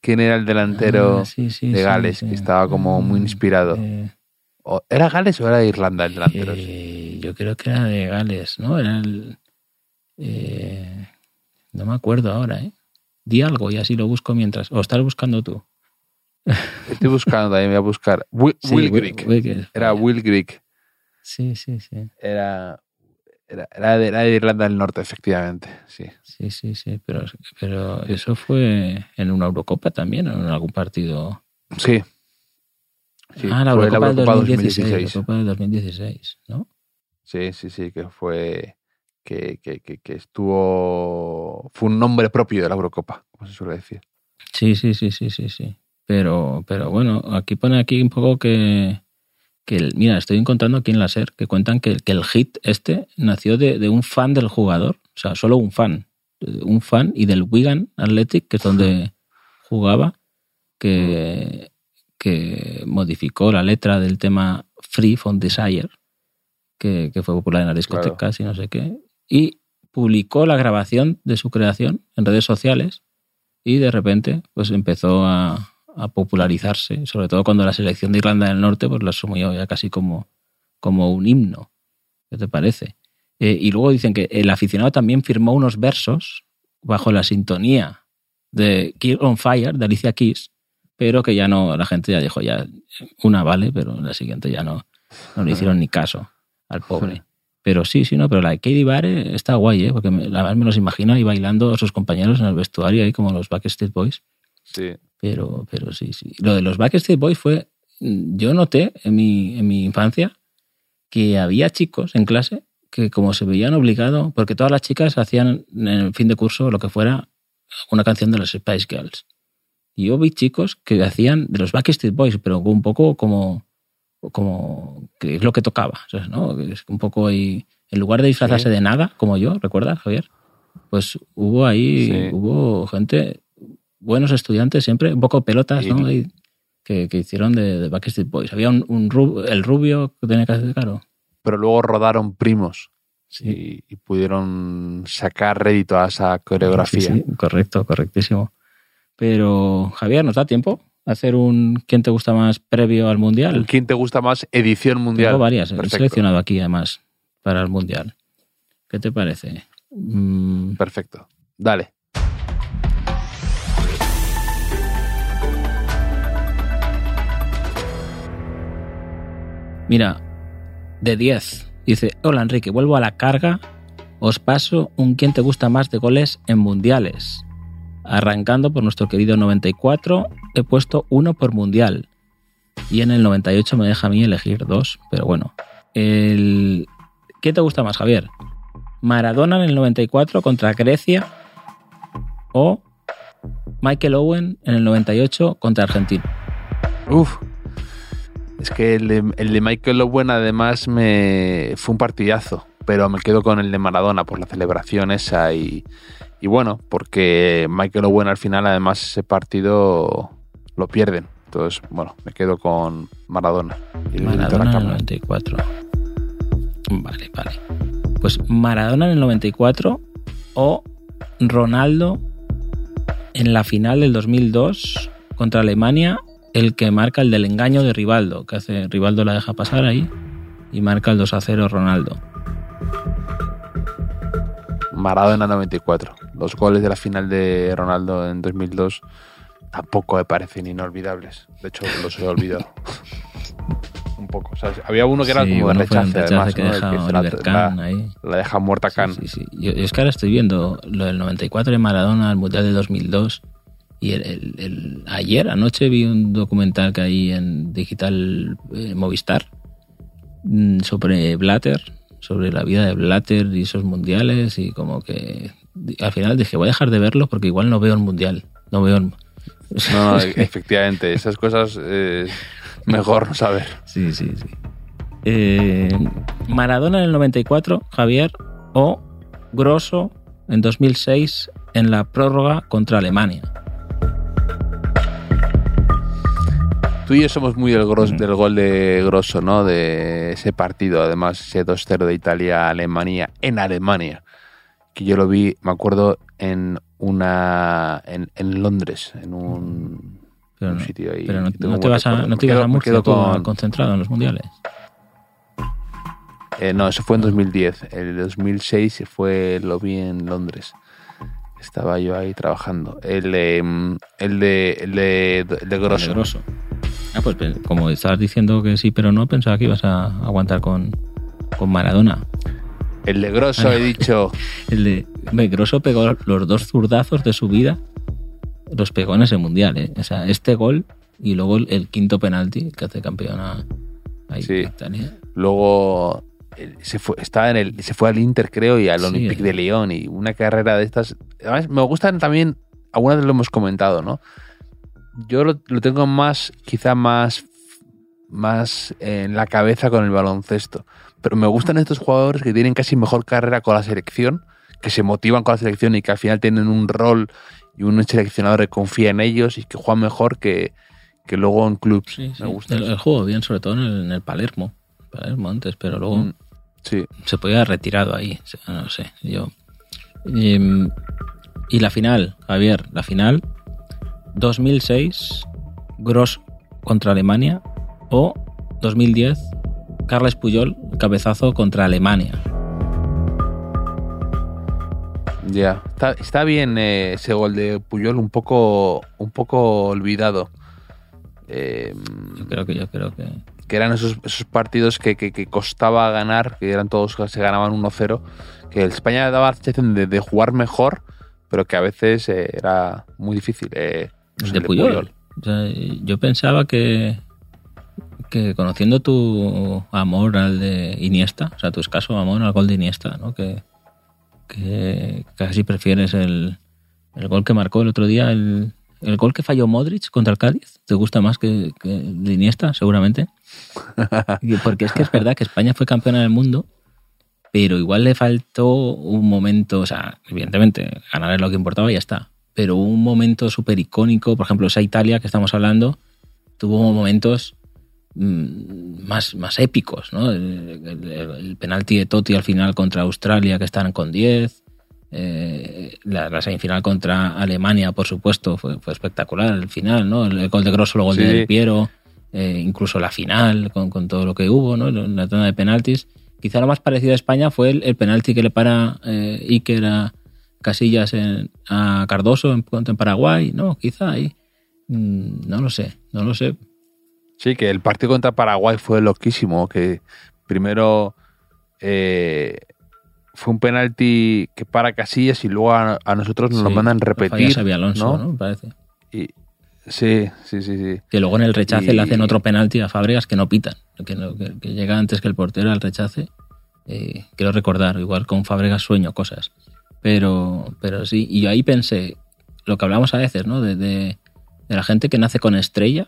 ¿Quién era el delantero ah, de Gales que estaba como muy mm, inspirado? Eh. ¿Era Gales o era Irlanda el delantero? Eh, yo creo que era de Gales, ¿no? Era el, no me acuerdo ahora, ¿eh? Di algo y así lo busco mientras. ¿O estás buscando tú? Estoy buscando también, voy a buscar. Will, Will era Will Greek. Sí, sí, sí. Era era, de, Irlanda del Norte, efectivamente, sí. Sí, sí, sí, pero, pero eso fue en una Eurocopa también, en algún partido. Sí. ah, la Eurocopa, del 2016, 2016. Eurocopa del 2016, ¿no? Sí, sí, sí, que fue que, que, que, estuvo fue un nombre propio de la Eurocopa, como se suele decir. Sí, sí, sí, sí, sí, sí. Pero, pero bueno, aquí pone aquí un poco que, que mira, estoy encontrando aquí en la SER que cuentan que, el hit este nació de, un fan del jugador, o sea, solo un fan, un fan y del Wigan Athletic, que es donde jugaba, que, que modificó la letra del tema Free from Desire, que, fue popular en las discotecas y no sé qué, y publicó la grabación de su creación en redes sociales y de repente pues empezó a, a popularizarse, sobre todo cuando la selección de Irlanda del Norte pues la asumió ya casi como, como un himno. ¿Qué te parece? Eh, y luego dicen que el aficionado también firmó unos versos bajo la sintonía de Kill on Fire, de Alicia Keys, pero que ya no, la gente ya dijo, ya una vale, pero la siguiente ya no, no le hicieron ni caso al pobre. Pero sí, sí, no, pero la de Katie Bare está guay, ¿eh? porque la verdad me los imagino ahí bailando a sus compañeros en el vestuario, ahí como los Backstreet Boys. Sí. Pero, pero sí, sí. Lo de los Backstreet Boys fue. Yo noté en mi, en mi infancia que había chicos en clase que, como se veían obligados, porque todas las chicas hacían en el fin de curso lo que fuera una canción de los Spice Girls. Y yo vi chicos que hacían de los Backstreet Boys, pero un poco como. como que es lo que tocaba, ¿no? Es un poco ahí. En lugar de disfrazarse de nada, como yo, ¿recuerdas, Javier? Pues hubo ahí, hubo gente buenos estudiantes siempre, un poco pelotas, ¿no? que, hicieron de, Backstreet Boys. Había un, el rubio que tenía que hacer claro. Pero luego rodaron primos y, pudieron sacar rédito a esa coreografía. Sí, correcto, correctísimo. Pero, Javier, ¿nos da tiempo? hacer un ¿Quién te gusta más previo al Mundial? ¿Quién te gusta más edición mundial? Tengo varias, he seleccionado aquí además para el Mundial. ¿Qué te parece? Mm. Perfecto. Dale. Mira, de 10. Dice, hola Enrique, vuelvo a la carga. Os paso un quién te gusta más de goles en mundiales. Arrancando por nuestro querido 94, he puesto uno por mundial. Y en el 98 me deja a mí elegir dos, pero bueno. El... ¿Qué te gusta más, Javier? ¿Maradona en el 94 contra Grecia o Michael Owen en el 98 contra Argentina? Uf. Es que el de, el de Michael Owen además me fue un partidazo, pero me quedo con el de Maradona por la celebración esa y, y bueno, porque Michael Owen al final además ese partido lo pierden. Entonces, bueno, me quedo con Maradona. Y el Maradona en el 94. Vale, vale. Pues Maradona en el 94 o Ronaldo en la final del 2002 contra Alemania, el que marca el del engaño de Rivaldo, que hace Rivaldo la deja pasar ahí y marca el 2 a 0 Ronaldo. Maradona 94. Los goles de la final de Ronaldo en 2002 tampoco me parecen inolvidables. De hecho, los he olvidado. un poco. ¿sabes? Había uno que era Sí, como de rechace, rechace además. que ¿no? Deja que la- Oliver la- Kahn ahí. La deja muerta Kahn. Sí, sí. Yo, yo es que ahora estoy viendo lo del 94 de Maradona, el Mundial de 2002. Y el, el- el- ayer, anoche, vi un documental que hay en Digital eh, Movistar mm, sobre Blatter, sobre la vida de Blatter y esos mundiales. Y como que al final dije, voy a dejar de verlo porque igual no veo el mundial. No veo el. No, efectivamente, esas cosas eh, mejor no saber. Sí, sí, sí. Eh, Maradona en el 94, Javier, o Grosso en 2006 en la prórroga contra Alemania. Tú y yo somos muy del, gros- del gol de Grosso, ¿no? De ese partido, además, ese 2-0 de Italia a Alemania, en Alemania. Que yo lo vi, me acuerdo, en una. en, en Londres, en un, Pero un no, sitio ahí. pero no, no te vas a, no te quedo- a Murcia tú, con- concentrado en los mundiales. Eh, no, eso fue en 2010. El 2006 fue, lo vi en Londres. Estaba yo ahí trabajando. El de, mm, el de, el de, el de Grosso. De Grosso. Ah, pues pe- como estabas diciendo que sí, pero no, pensaba que ibas a aguantar con, con Maradona. El de Grosso, he dicho. El de hombre, Grosso pegó los dos zurdazos de su vida, los pegó en ese mundial. ¿eh? O sea, este gol y luego el, el quinto penalti que hace campeón a, a Sí. Italia. Luego eh, se fue, estaba en el, se fue al Inter, creo, y al Sí, Olympique eh. de Lyon. Y una carrera de estas. Además, me gustan también. Algunas veces lo hemos comentado, ¿no? Yo lo, lo tengo más, quizá más, más en la cabeza con el baloncesto. Pero me gustan estos jugadores que tienen casi mejor carrera con la selección, que se motivan con la selección y que al final tienen un rol y un seleccionador que confía en ellos y que juegan mejor que, que luego en clubs. Sí, sí. Me gusta. El, el juego bien, sobre todo en el, en el Palermo. Palermo antes, pero luego Mm, Sí. se podía haber retirado ahí. No sé, yo. Em, y la final, Javier, la final 2006, Gross contra Alemania o 2010, Carles Puyol, cabezazo contra Alemania. Ya, está, está bien eh, ese gol de Puyol, un poco, un poco olvidado. Eh, Yo creo que yo creo que que eran esos, esos partidos que, que- que costaba ganar, que eran todos se ganaban 1-0, que España daba la sensación de, de jugar mejor, pero que a veces eh, era muy difícil. De Puyol. Yo pensaba que que conociendo tu amor al de Iniesta, o sea, tu escaso amor al gol de Iniesta, ¿no? Que, que casi prefieres el, el gol que marcó el otro día, el, el gol que falló Modric contra el Cádiz. ¿Te gusta más que, que el de Iniesta, seguramente? Porque es que es verdad que España fue campeona del mundo, pero igual le faltó un momento, o sea, evidentemente, ganar es lo que importaba y ya está. Pero un momento súper icónico, por ejemplo, esa Italia que estamos hablando, tuvo momentos mm, más, más épicos, ¿no? El, el- el penalti de Totti al final contra Australia, que están con 10. eh, la, la semifinal contra Alemania, por supuesto, fue, fue espectacular el final, ¿no? El, el gol de Grosso, el gol Sí. de Del Piero, eh, incluso la final con, con todo lo que hubo, ¿no? La tanda de penaltis. Quizá lo más parecido a España fue el, el penalti que le para eh, Iker a Casillas en- a Cardoso en, en Paraguay, ¿no? Quizá ahí. Mm, No lo sé, no lo sé. Sí, que el partido contra Paraguay fue loquísimo, que primero eh, fue un penalti que para Casillas y luego a, a nosotros nos lo Sí, mandan lo repetir. Xabi Alonso, ¿no? ¿no? Me parece. Y, sí, sí, sí, sí. Que luego en el rechace Y- le hacen otro penalti a Fábregas que no pitan, que, no- que- que llega antes que el portero al rechace. Eh, quiero recordar, igual con Fábregas sueño cosas. Pero, pero sí, y ahí pensé, lo que hablamos a veces, ¿no? De, de- de la gente que nace con estrella,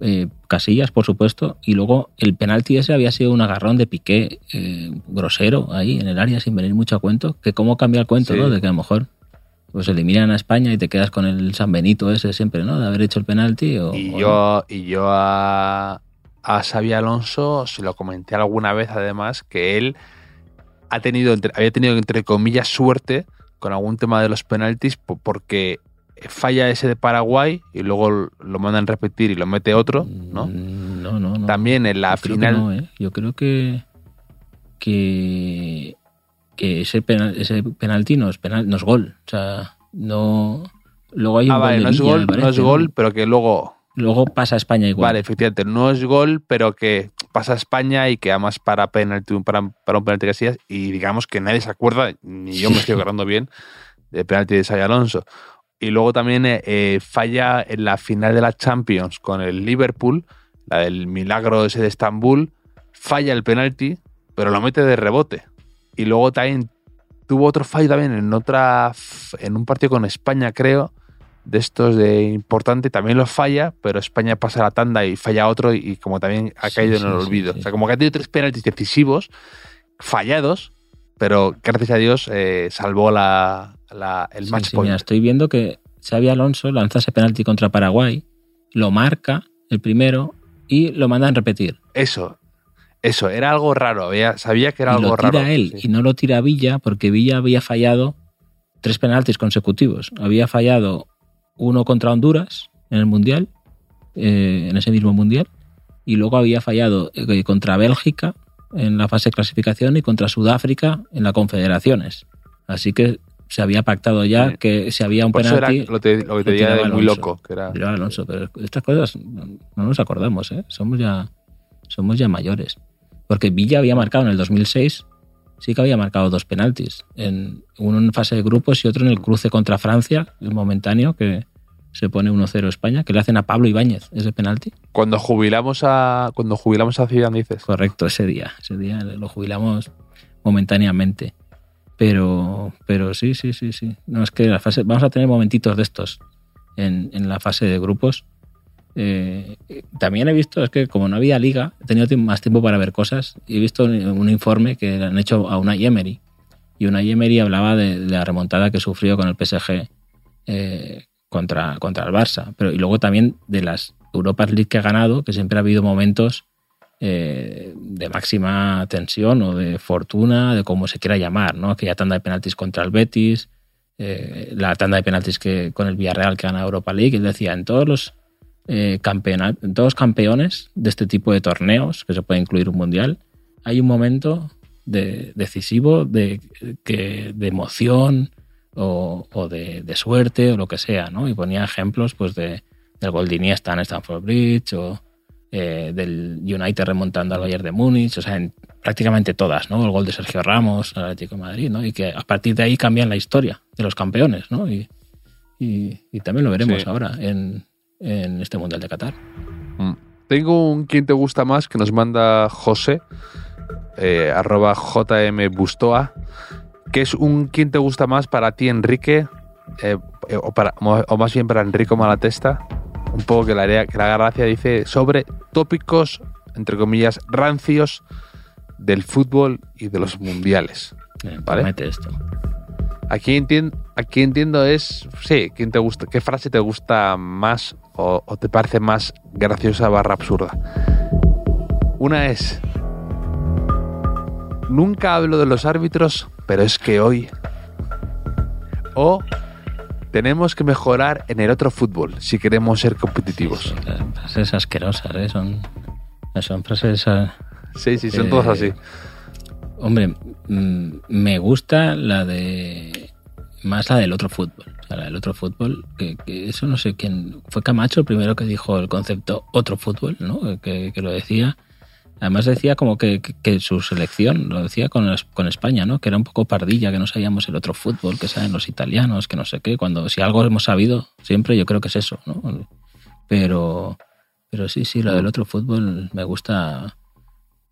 eh, Casillas, por supuesto, y luego el penalti ese había sido un agarrón de Piqué eh, grosero ahí en el área sin venir mucho a cuento, que cómo cambia el cuento, Sí. ¿no? De que a lo mejor pues eliminan a España y te quedas con el San Benito ese siempre, ¿no? De haber hecho el penalti o, Y o no. yo, y yo a, a Xabi Alonso se lo comenté alguna vez además que él ha tenido, entre- había tenido entre comillas suerte con algún tema de los penaltis po- porque falla ese de Paraguay y luego lo mandan repetir y lo mete otro, ¿no? Mm, No, no, no. También en la Yo final no, ¿eh? Yo creo que, que, que ese, penal, ese penalti no es, penal, no es gol. O sea, no. Luego hay un Ah, vale, gol no es Villa, gol, no es gol, pero que luego Luego pasa a España igual. Vale, efectivamente, no es gol, pero que pasa a España y que además para penalti, para, para un penalti Casillas y digamos que nadie se acuerda, ni yo me estoy acordando bien, del penalti de Xabi Alonso. Y luego también eh, eh, falla en la final de la Champions con el Liverpool, la del milagro ese de Estambul, falla el penalti, pero lo mete de rebote. Y luego también tuvo otro fallo también en otra en un partido con España, creo, de estos de importante, también lo falla, pero España pasa la tanda y falla otro y, y como también ha Sí, caído sí, en el olvido. sí. O sea, como que ha tenido tres penaltis decisivos, fallados, pero gracias a Dios eh, salvó la, la- el match point. mira, estoy viendo que Xavi Alonso lanza ese penalti contra Paraguay, lo marca el primero y lo mandan repetir. Eso, eso, era algo raro, había- sabía que era y algo lo tira raro. él sí. y no lo tira Villa porque Villa había fallado tres penaltis consecutivos. Había fallado uno contra Honduras en el Mundial, eh, en ese mismo Mundial, y luego había fallado eh, contra Bélgica en la fase de clasificación y contra Sudáfrica en la Confederaciones. Así que se había pactado ya Sí. que si había un Por eso era penalti... lo, te- lo que te de muy loco. Que era, Alonso, pero estas cosas no no nos acordamos, ¿eh? Somos ya, somos ya mayores. Porque Villa había marcado en el 2006, sí que había marcado dos penaltis. En, uno en fase de grupos y otro en el cruce contra Francia, el momentáneo, que se pone 1-0 España, que le hacen a Pablo Ibáñez ese penalti. Cuando jubilamos a cuando jubilamos a Zidane dices. Correcto, ese día. Ese día lo jubilamos momentáneamente. Pero, pero sí, sí, sí, sí. No, es que la fase, vamos a tener momentitos de estos en, en la fase de grupos. Eh, también he visto, es que como no había liga, he tenido más tiempo para ver cosas. y He visto un, informe que han hecho a una Emery. Y una Emery hablaba de, la remontada que sufrió con el PSG eh, contra, contra el Barça. Pero, y luego también de las Europa League que ha ganado, que siempre ha habido momentos eh, de máxima tensión o de fortuna, de como se quiera llamar, ¿no? Aquella tanda de penaltis contra el Betis, eh, la tanda de penaltis que con el Villarreal que gana Europa League. Él decía, en todos los eh, los campeones de este tipo de torneos, que se puede incluir un mundial, hay un momento de, decisivo de, que, de emoción o, o de, de suerte o lo que sea, ¿no? Y ponía ejemplos pues de, del gol de Iniesta en Stamford Bridge o eh, del United remontando al Bayern de Múnich, o sea, en prácticamente todas, ¿no? El gol de Sergio Ramos al Atlético de Madrid, ¿no? Y que a partir de ahí cambian la historia de los campeones, ¿no? Y, y, y también lo veremos Sí. ahora en, en este Mundial de Qatar. Mm. Tengo un quien te gusta más que nos manda José, eh, arroba JM Bustoa, que es un quien te gusta más para ti, Enrique, eh, eh, o, para, o más bien para Enrico Malatesta, un poco que la, idea- que la gracia dice sobre tópicos, entre comillas, rancios del fútbol y de los mundiales. Eh, Vale. esto. Aquí entiendo, aquí entiendo es, sí, ¿quién te gusta, ¿qué frase te gusta más o, o te parece más graciosa barra absurda? Una es, nunca hablo de los árbitros, pero es que hoy... O tenemos que mejorar en el otro fútbol si queremos ser competitivos. Sí, frases asquerosas, ¿eh? Son, son frases... ah, Sí, sí, son Eh, todos así. Hombre, mm, me gusta la de. Más la del otro fútbol. La del otro fútbol, que, que eso no sé quién. Fue Camacho el primero que dijo el concepto otro fútbol, ¿no? Que, que lo decía. Además decía como que, que- su selección, lo decía con, con España, ¿no? Que era un poco pardilla, que no sabíamos el otro fútbol, que saben los italianos, que no sé qué. Cuando si algo hemos sabido, siempre yo creo que es eso, ¿no? Pero, pero sí, sí, lo del otro fútbol me gusta.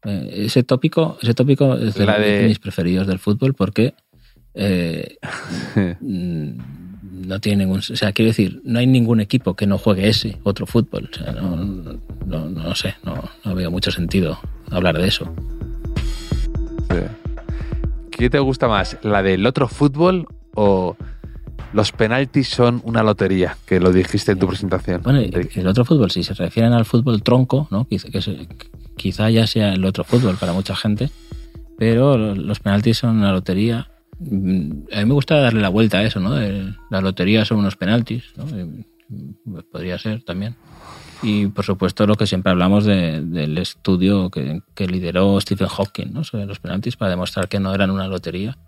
Eh, ese tópico, ese tópico es de- de mis preferidos del fútbol porque eh, mm, no tiene ningún. O sea, quiero decir, no hay ningún equipo que no juegue ese otro fútbol. O sea, no, no, sé, no, no veo mucho sentido hablar de eso. ¿Qué te gusta más? ¿La del otro fútbol o los penaltis son una lotería? Que lo dijiste en tu presentación. Bueno, el otro fútbol, si se refieren al fútbol tronco, ¿no? Quizá, que se- quizá ya sea el otro fútbol para mucha gente, pero los penaltis son una lotería. Mm, A mí me gusta darle la vuelta a eso, ¿no? La lotería son unos penaltis, ¿no? Pues, podría ser también. Y por supuesto lo que siempre hablamos de- del estudio que, que lideró Stephen Hawking ¿no? sobre los penaltis para demostrar que no eran una lotería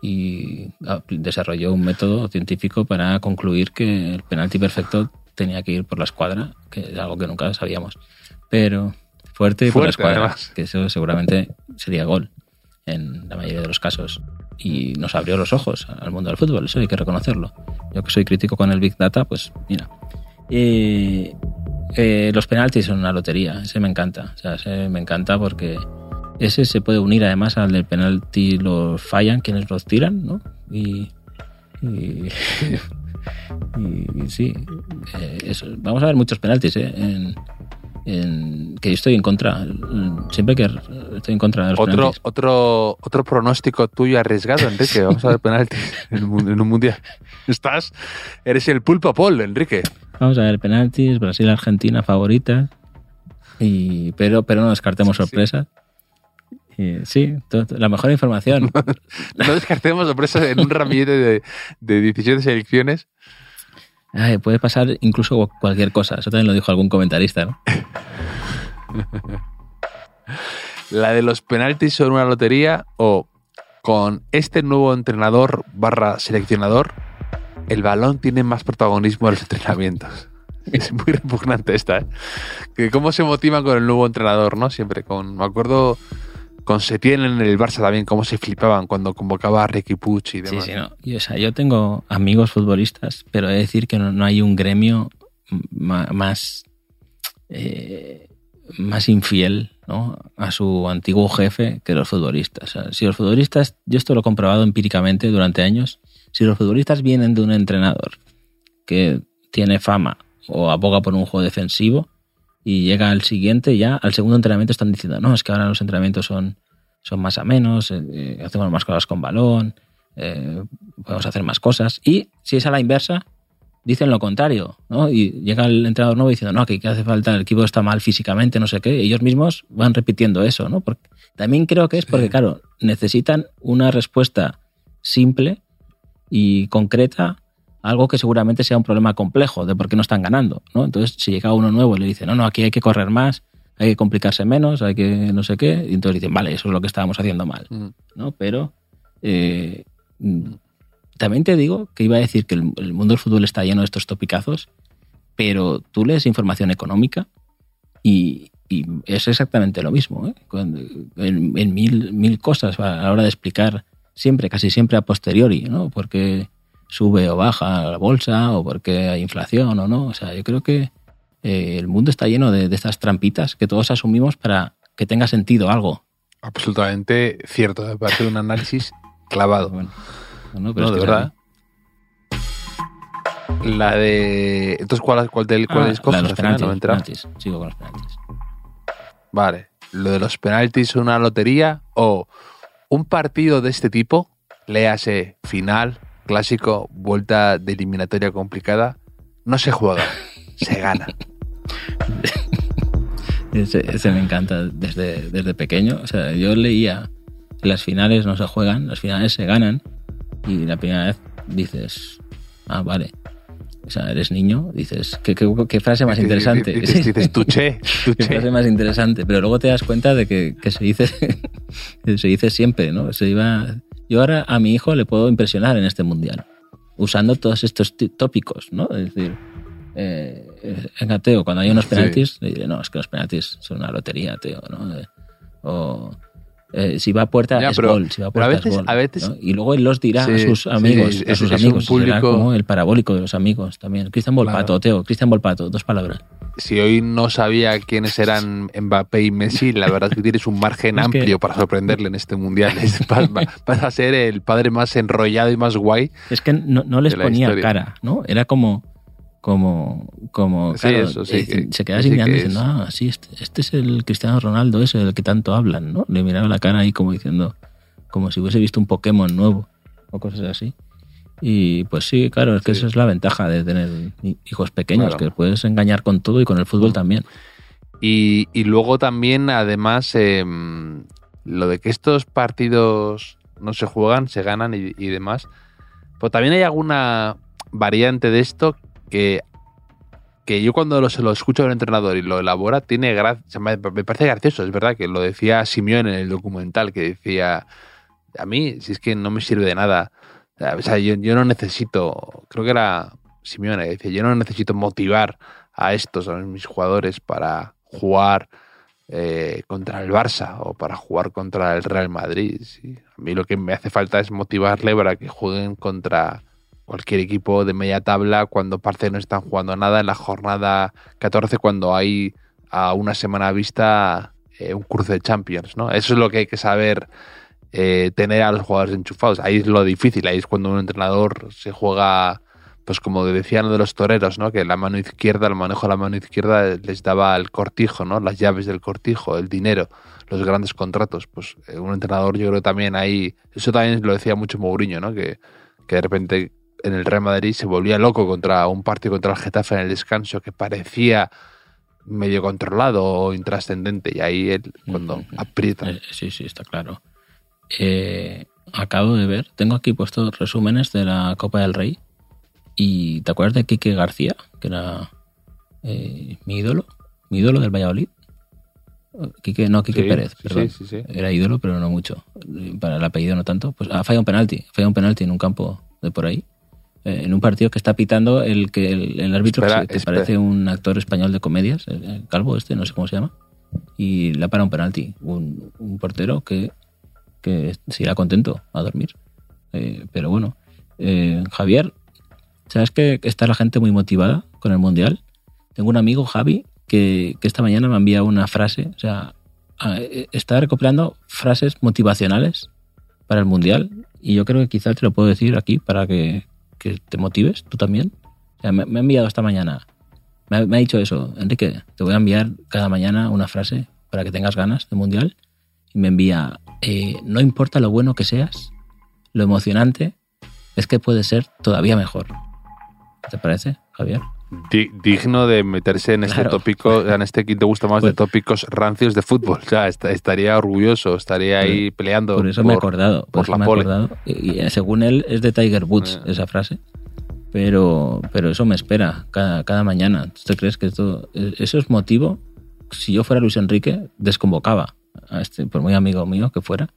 y ah, desarrolló un método científico para concluir que el penalti perfecto tenía que ir por la escuadra, que es algo que nunca sabíamos. Pero fuerte y por la Fuerte, escuadra, además. que eso seguramente sería gol en la mayoría de los casos. Y nos abrió los ojos al mundo del fútbol, eso hay que reconocerlo. Yo que soy crítico con el Big Data, pues mira. Eh, eh, los penaltis son una lotería, ese me encanta. O sea, ese me encanta porque ese se puede unir además al del penalti los fallan quienes los tiran, ¿no? Y, y, sí, eh, vamos a ver muchos penaltis, ¿eh? En, en- que yo estoy en contra, siempre que estoy en contra de los Otro, penaltis. otro, otro pronóstico tuyo arriesgado, Enrique. Vamos a ver penaltis en, un- mundial. Estás, eres el pulpo Paul, Enrique. Vamos a ver penaltis, Brasil-Argentina favorita, y, pero, pero no descartemos Sí, sí. sorpresas. Sí, la mejor información. No descartemos sorpresas en un ramillete de, de 17 selecciones. Ay, puede pasar incluso cualquier cosa. Eso también lo dijo algún comentarista, ¿no? La de los penaltis son una lotería o con este nuevo entrenador barra seleccionador, el balón tiene más protagonismo en los entrenamientos. Es muy repugnante esta, ¿eh? Que cómo se motivan con el nuevo entrenador, ¿no? Siempre con... Me acuerdo con Setién en el Barça también, cómo se flipaban cuando convocaba a Ricky Puig y Sí, demás. sí, no. Y, o sea, yo tengo amigos futbolistas, pero he de decir que no, no hay un gremio más, eh, más infiel a su antiguo jefe que los futbolistas. Si los futbolistas, yo esto lo he comprobado empíricamente durante años, si los futbolistas vienen de un entrenador que tiene fama o aboga por un juego defensivo y llega al siguiente, ya al segundo entrenamiento están diciendo, no, es que ahora los entrenamientos son, son más a menos, eh, hacemos más cosas con balón, eh, podemos hacer más cosas. Y si es a la inversa, dicen lo contrario, ¿no? Y llega el entrenador nuevo diciendo, no, que, que hace falta, el equipo está mal físicamente, no sé qué. Ellos mismos van repitiendo eso, ¿no? Porque, también creo que es porque, claro, necesitan una respuesta simple y concreta algo que seguramente sea un problema complejo de por qué no están ganando, ¿no? Entonces, si llega uno nuevo y le dice, no, no, aquí hay que correr más, hay que complicarse menos, hay que no sé qué, y entonces dicen, vale, eso es lo que estábamos haciendo mal. Mm. ¿no? Pero eh, mm, también te digo que iba a decir que el, el mundo del fútbol está lleno de estos topicazos, pero tú lees información económica y, y es exactamente lo mismo. ¿eh? En, en mil, mil cosas a la hora de explicar siempre, casi siempre a posteriori, ¿no? Porque sube o baja la bolsa o porque hay inflación o no. O sea, yo creo que eh, el mundo está lleno de, de estas trampitas que todos asumimos para que tenga sentido algo. Absolutamente cierto, me parece un análisis clavado. Bueno, no, pero No, es de que es verdad. La de. Entonces, ¿cuál, cuál, del, cuál Ah, escoges? la de los penaltis, no. Sigo con los penaltis. Vale. Lo de los penaltis es una lotería o un partido de este tipo, léase final, clásico, vuelta de eliminatoria complicada, no se juega, se gana. Ese, ese me encanta desde, desde pequeño. O sea, yo leía que las finales no se juegan, las finales se ganan. Y la primera vez dices, ah, vale. O sea, eres niño, dices, qué, qué- qué frase más interesante. Dices, dices, tuché, Qué frase más interesante. Pero luego te das cuenta de que, que se dice que se dice siempre, ¿no? Se iba. Yo ahora a mi hijo le puedo impresionar en este mundial, usando todos estos tópicos, ¿no? Es decir, eh, venga, Teo, cuando hay unos Sí. penaltis, le diré, no, es que los penaltis son una lotería, Teo, ¿no? O eh, si va a puerta Ya, es pero- gol, si va a puerta veces- es gol. a veces- ¿no? Y luego él los dirá a sus sí, amigos, a es- sus es amigos, será público- como el parabólico de los amigos también. Cristian Volpato, Claro. Teo, Cristian Volpato, dos palabras. Si hoy no sabía quiénes eran Mbappé y Messi, la verdad es que tienes un margen Es que- amplio para sorprenderle en este mundial. Es- vas, a ser el padre más enrollado y más guay. Es que no, no les ponía historia. cara, ¿no? Era como, como, como, Sí, claro, eso sí, eh, que- se quedaba sí así que mirando diciendo, ah, sí, este, este es el Cristiano Ronaldo ese del que tanto hablan, ¿no? Le miraba la cara ahí como diciendo, como si hubiese visto un Pokémon nuevo o cosas así. Y pues sí, claro, es que Sí. esa es la ventaja de tener hi- hijos pequeños, Claro. que puedes engañar con todo y con el fútbol Mm. también. Y, y luego también, además, em, lo de que estos partidos no se juegan, se ganan y, y demás. Pero también hay alguna variante de esto que, que yo cuando lo, lo escucho un entrenador y lo elabora, tiene gra- o sea, me, parece gracioso. Es verdad que lo decía Simeone en el documental, que decía, a mí, si es que no me sirve de nada. O sea, yo, yo no necesito, creo que era Simeone, que decía, yo no necesito motivar a estos, a mis jugadores, para jugar eh, contra el Barça o para jugar contra el Real Madrid. A mí lo que me hace falta es motivarle para que jueguen contra cualquier equipo de media tabla cuando parece no están jugando nada en la jornada 14 cuando hay a una semana vista eh, un cruce de Champions, ¿no? Eso es lo que hay que saber eh, tener a los jugadores enchufados. Ahí es lo difícil, ahí es cuando un entrenador se juega, pues como decían de los toreros, ¿no? Que la mano izquierda, el manejo de la mano izquierda les daba el cortijo, ¿no? Las llaves del cortijo, el dinero, los grandes contratos. Pues eh, un entrenador, yo creo también ahí, eso también lo decía mucho Mourinho, ¿no? Que, que de repente en el Real Madrid se volvía loco contra un partido contra el Getafe en el descanso que parecía medio controlado o intrascendente y ahí él cuando aprieta Eh, sí, sí, está claro. Eh, acabo de ver, tengo aquí puestos resúmenes de la Copa del Rey. Y ¿te acuerdas de Quique García? Que era eh, mi ídolo, mi ídolo del Valladolid. Quique, no, Quique Sí, Pérez, perdón. sí, sí, sí. Era ídolo, pero no mucho. Para el apellido no tanto. Pues ha fallado un penalti. Ha fallado un penalti en un campo de por ahí. Eh, en un partido que está pitando el que el, el árbitro Espera, que, se- que espera. parece un actor español de comedias, el, calvo este, no sé cómo se llama. Y le ha parado un penalti. Un, un portero que, que se irá contento a dormir. Eh, pero bueno, eh, Javier, ¿sabes que está la gente muy motivada con el Mundial? Tengo un amigo, Javi, que, que esta mañana me ha enviado una frase, o sea, está recopilando frases motivacionales para el Mundial y yo creo que quizás te lo puedo decir aquí para que, que te motives tú también. O sea, me, me ha enviado esta mañana, me ha, dicho eso, Enrique, te voy a enviar cada mañana una frase para que tengas ganas de Mundial y me envía, eh, no importa lo bueno que seas, lo emocionante es que puede ser todavía mejor. ¿Te parece, Javier? Di- digno de meterse en este tópico, en este que te gusta más de Pues- tópicos rancios de fútbol. O sea, est- estaría orgulloso, estaría ahí peleando. Por eso me he acordado. Por, por la me pole. acordado. Y, y, eh, según él es de Tiger Woods Eh. esa frase. Pero, pero eso me espera cada, cada mañana. ¿Tú crees que esto, eh, eso es motivo? Si yo fuera Luis Enrique, desconvocaba a este, por muy amigo mío que fuera.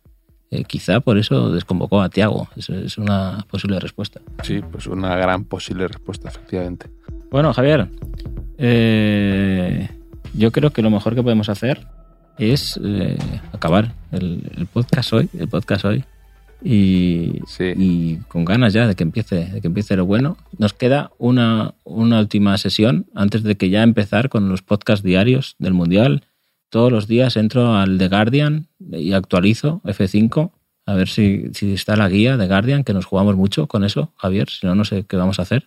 Eh, quizá por eso desconvocó a Tiago. Eso es una posible respuesta. Sí, pues una gran posible respuesta, efectivamente. Bueno, Javier, eh, yo creo que lo mejor que podemos hacer es eh, acabar el, el podcast hoy, el podcast hoy, y, Sí. y con ganas ya de que empiece, de que empiece lo bueno. Nos queda una, una última sesión antes de que ya empezar con los podcasts diarios del mundial. Todos los días entro al The Guardian y actualizo F5 a ver si, si está la guía de Guardian, que nos jugamos mucho con eso, Javier. Si no, no sé qué vamos a hacer.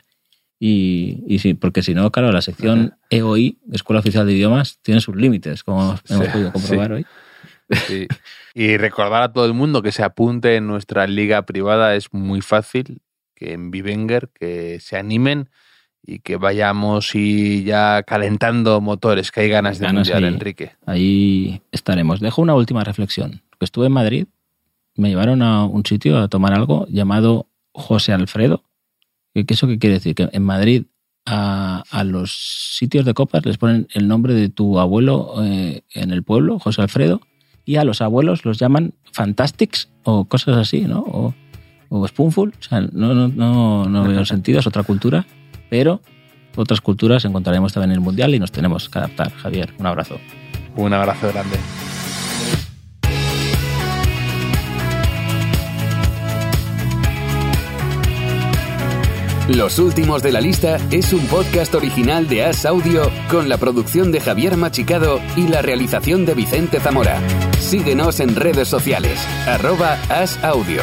Y, y sí, porque si no, claro, la sección EOI, Escuela Oficial de Idiomas, tiene sus límites, como hemos podido comprobar sí. hoy. Sí. Y recordar a todo el mundo que se apunte en nuestra liga privada es muy fácil, que en Vivenger, que se animen y que vayamos y ya calentando motores, que hay ganas de Ganas mundial, ahí. Enrique. Ahí estaremos. Dejo una última reflexión. Que estuve en Madrid, me llevaron a un sitio a tomar algo llamado José Alfredo. ¿Qué eso qué quiere decir? Que en Madrid a, a los sitios de copas les ponen el nombre de tu abuelo eh, en el pueblo, José Alfredo, y a los abuelos los llaman Fantastics o cosas así, ¿no? O, o Spoonful. O sea, no, no, no, no veo sentido, es otra cultura. Pero otras culturas encontraremos también en el Mundial y nos tenemos que adaptar. Javier, un abrazo. Un abrazo grande. Los últimos de la lista es un podcast original de As Audio con la producción de Javier Machicado y la realización de Vicente Zamora. Síguenos en redes sociales, arroba As Audio.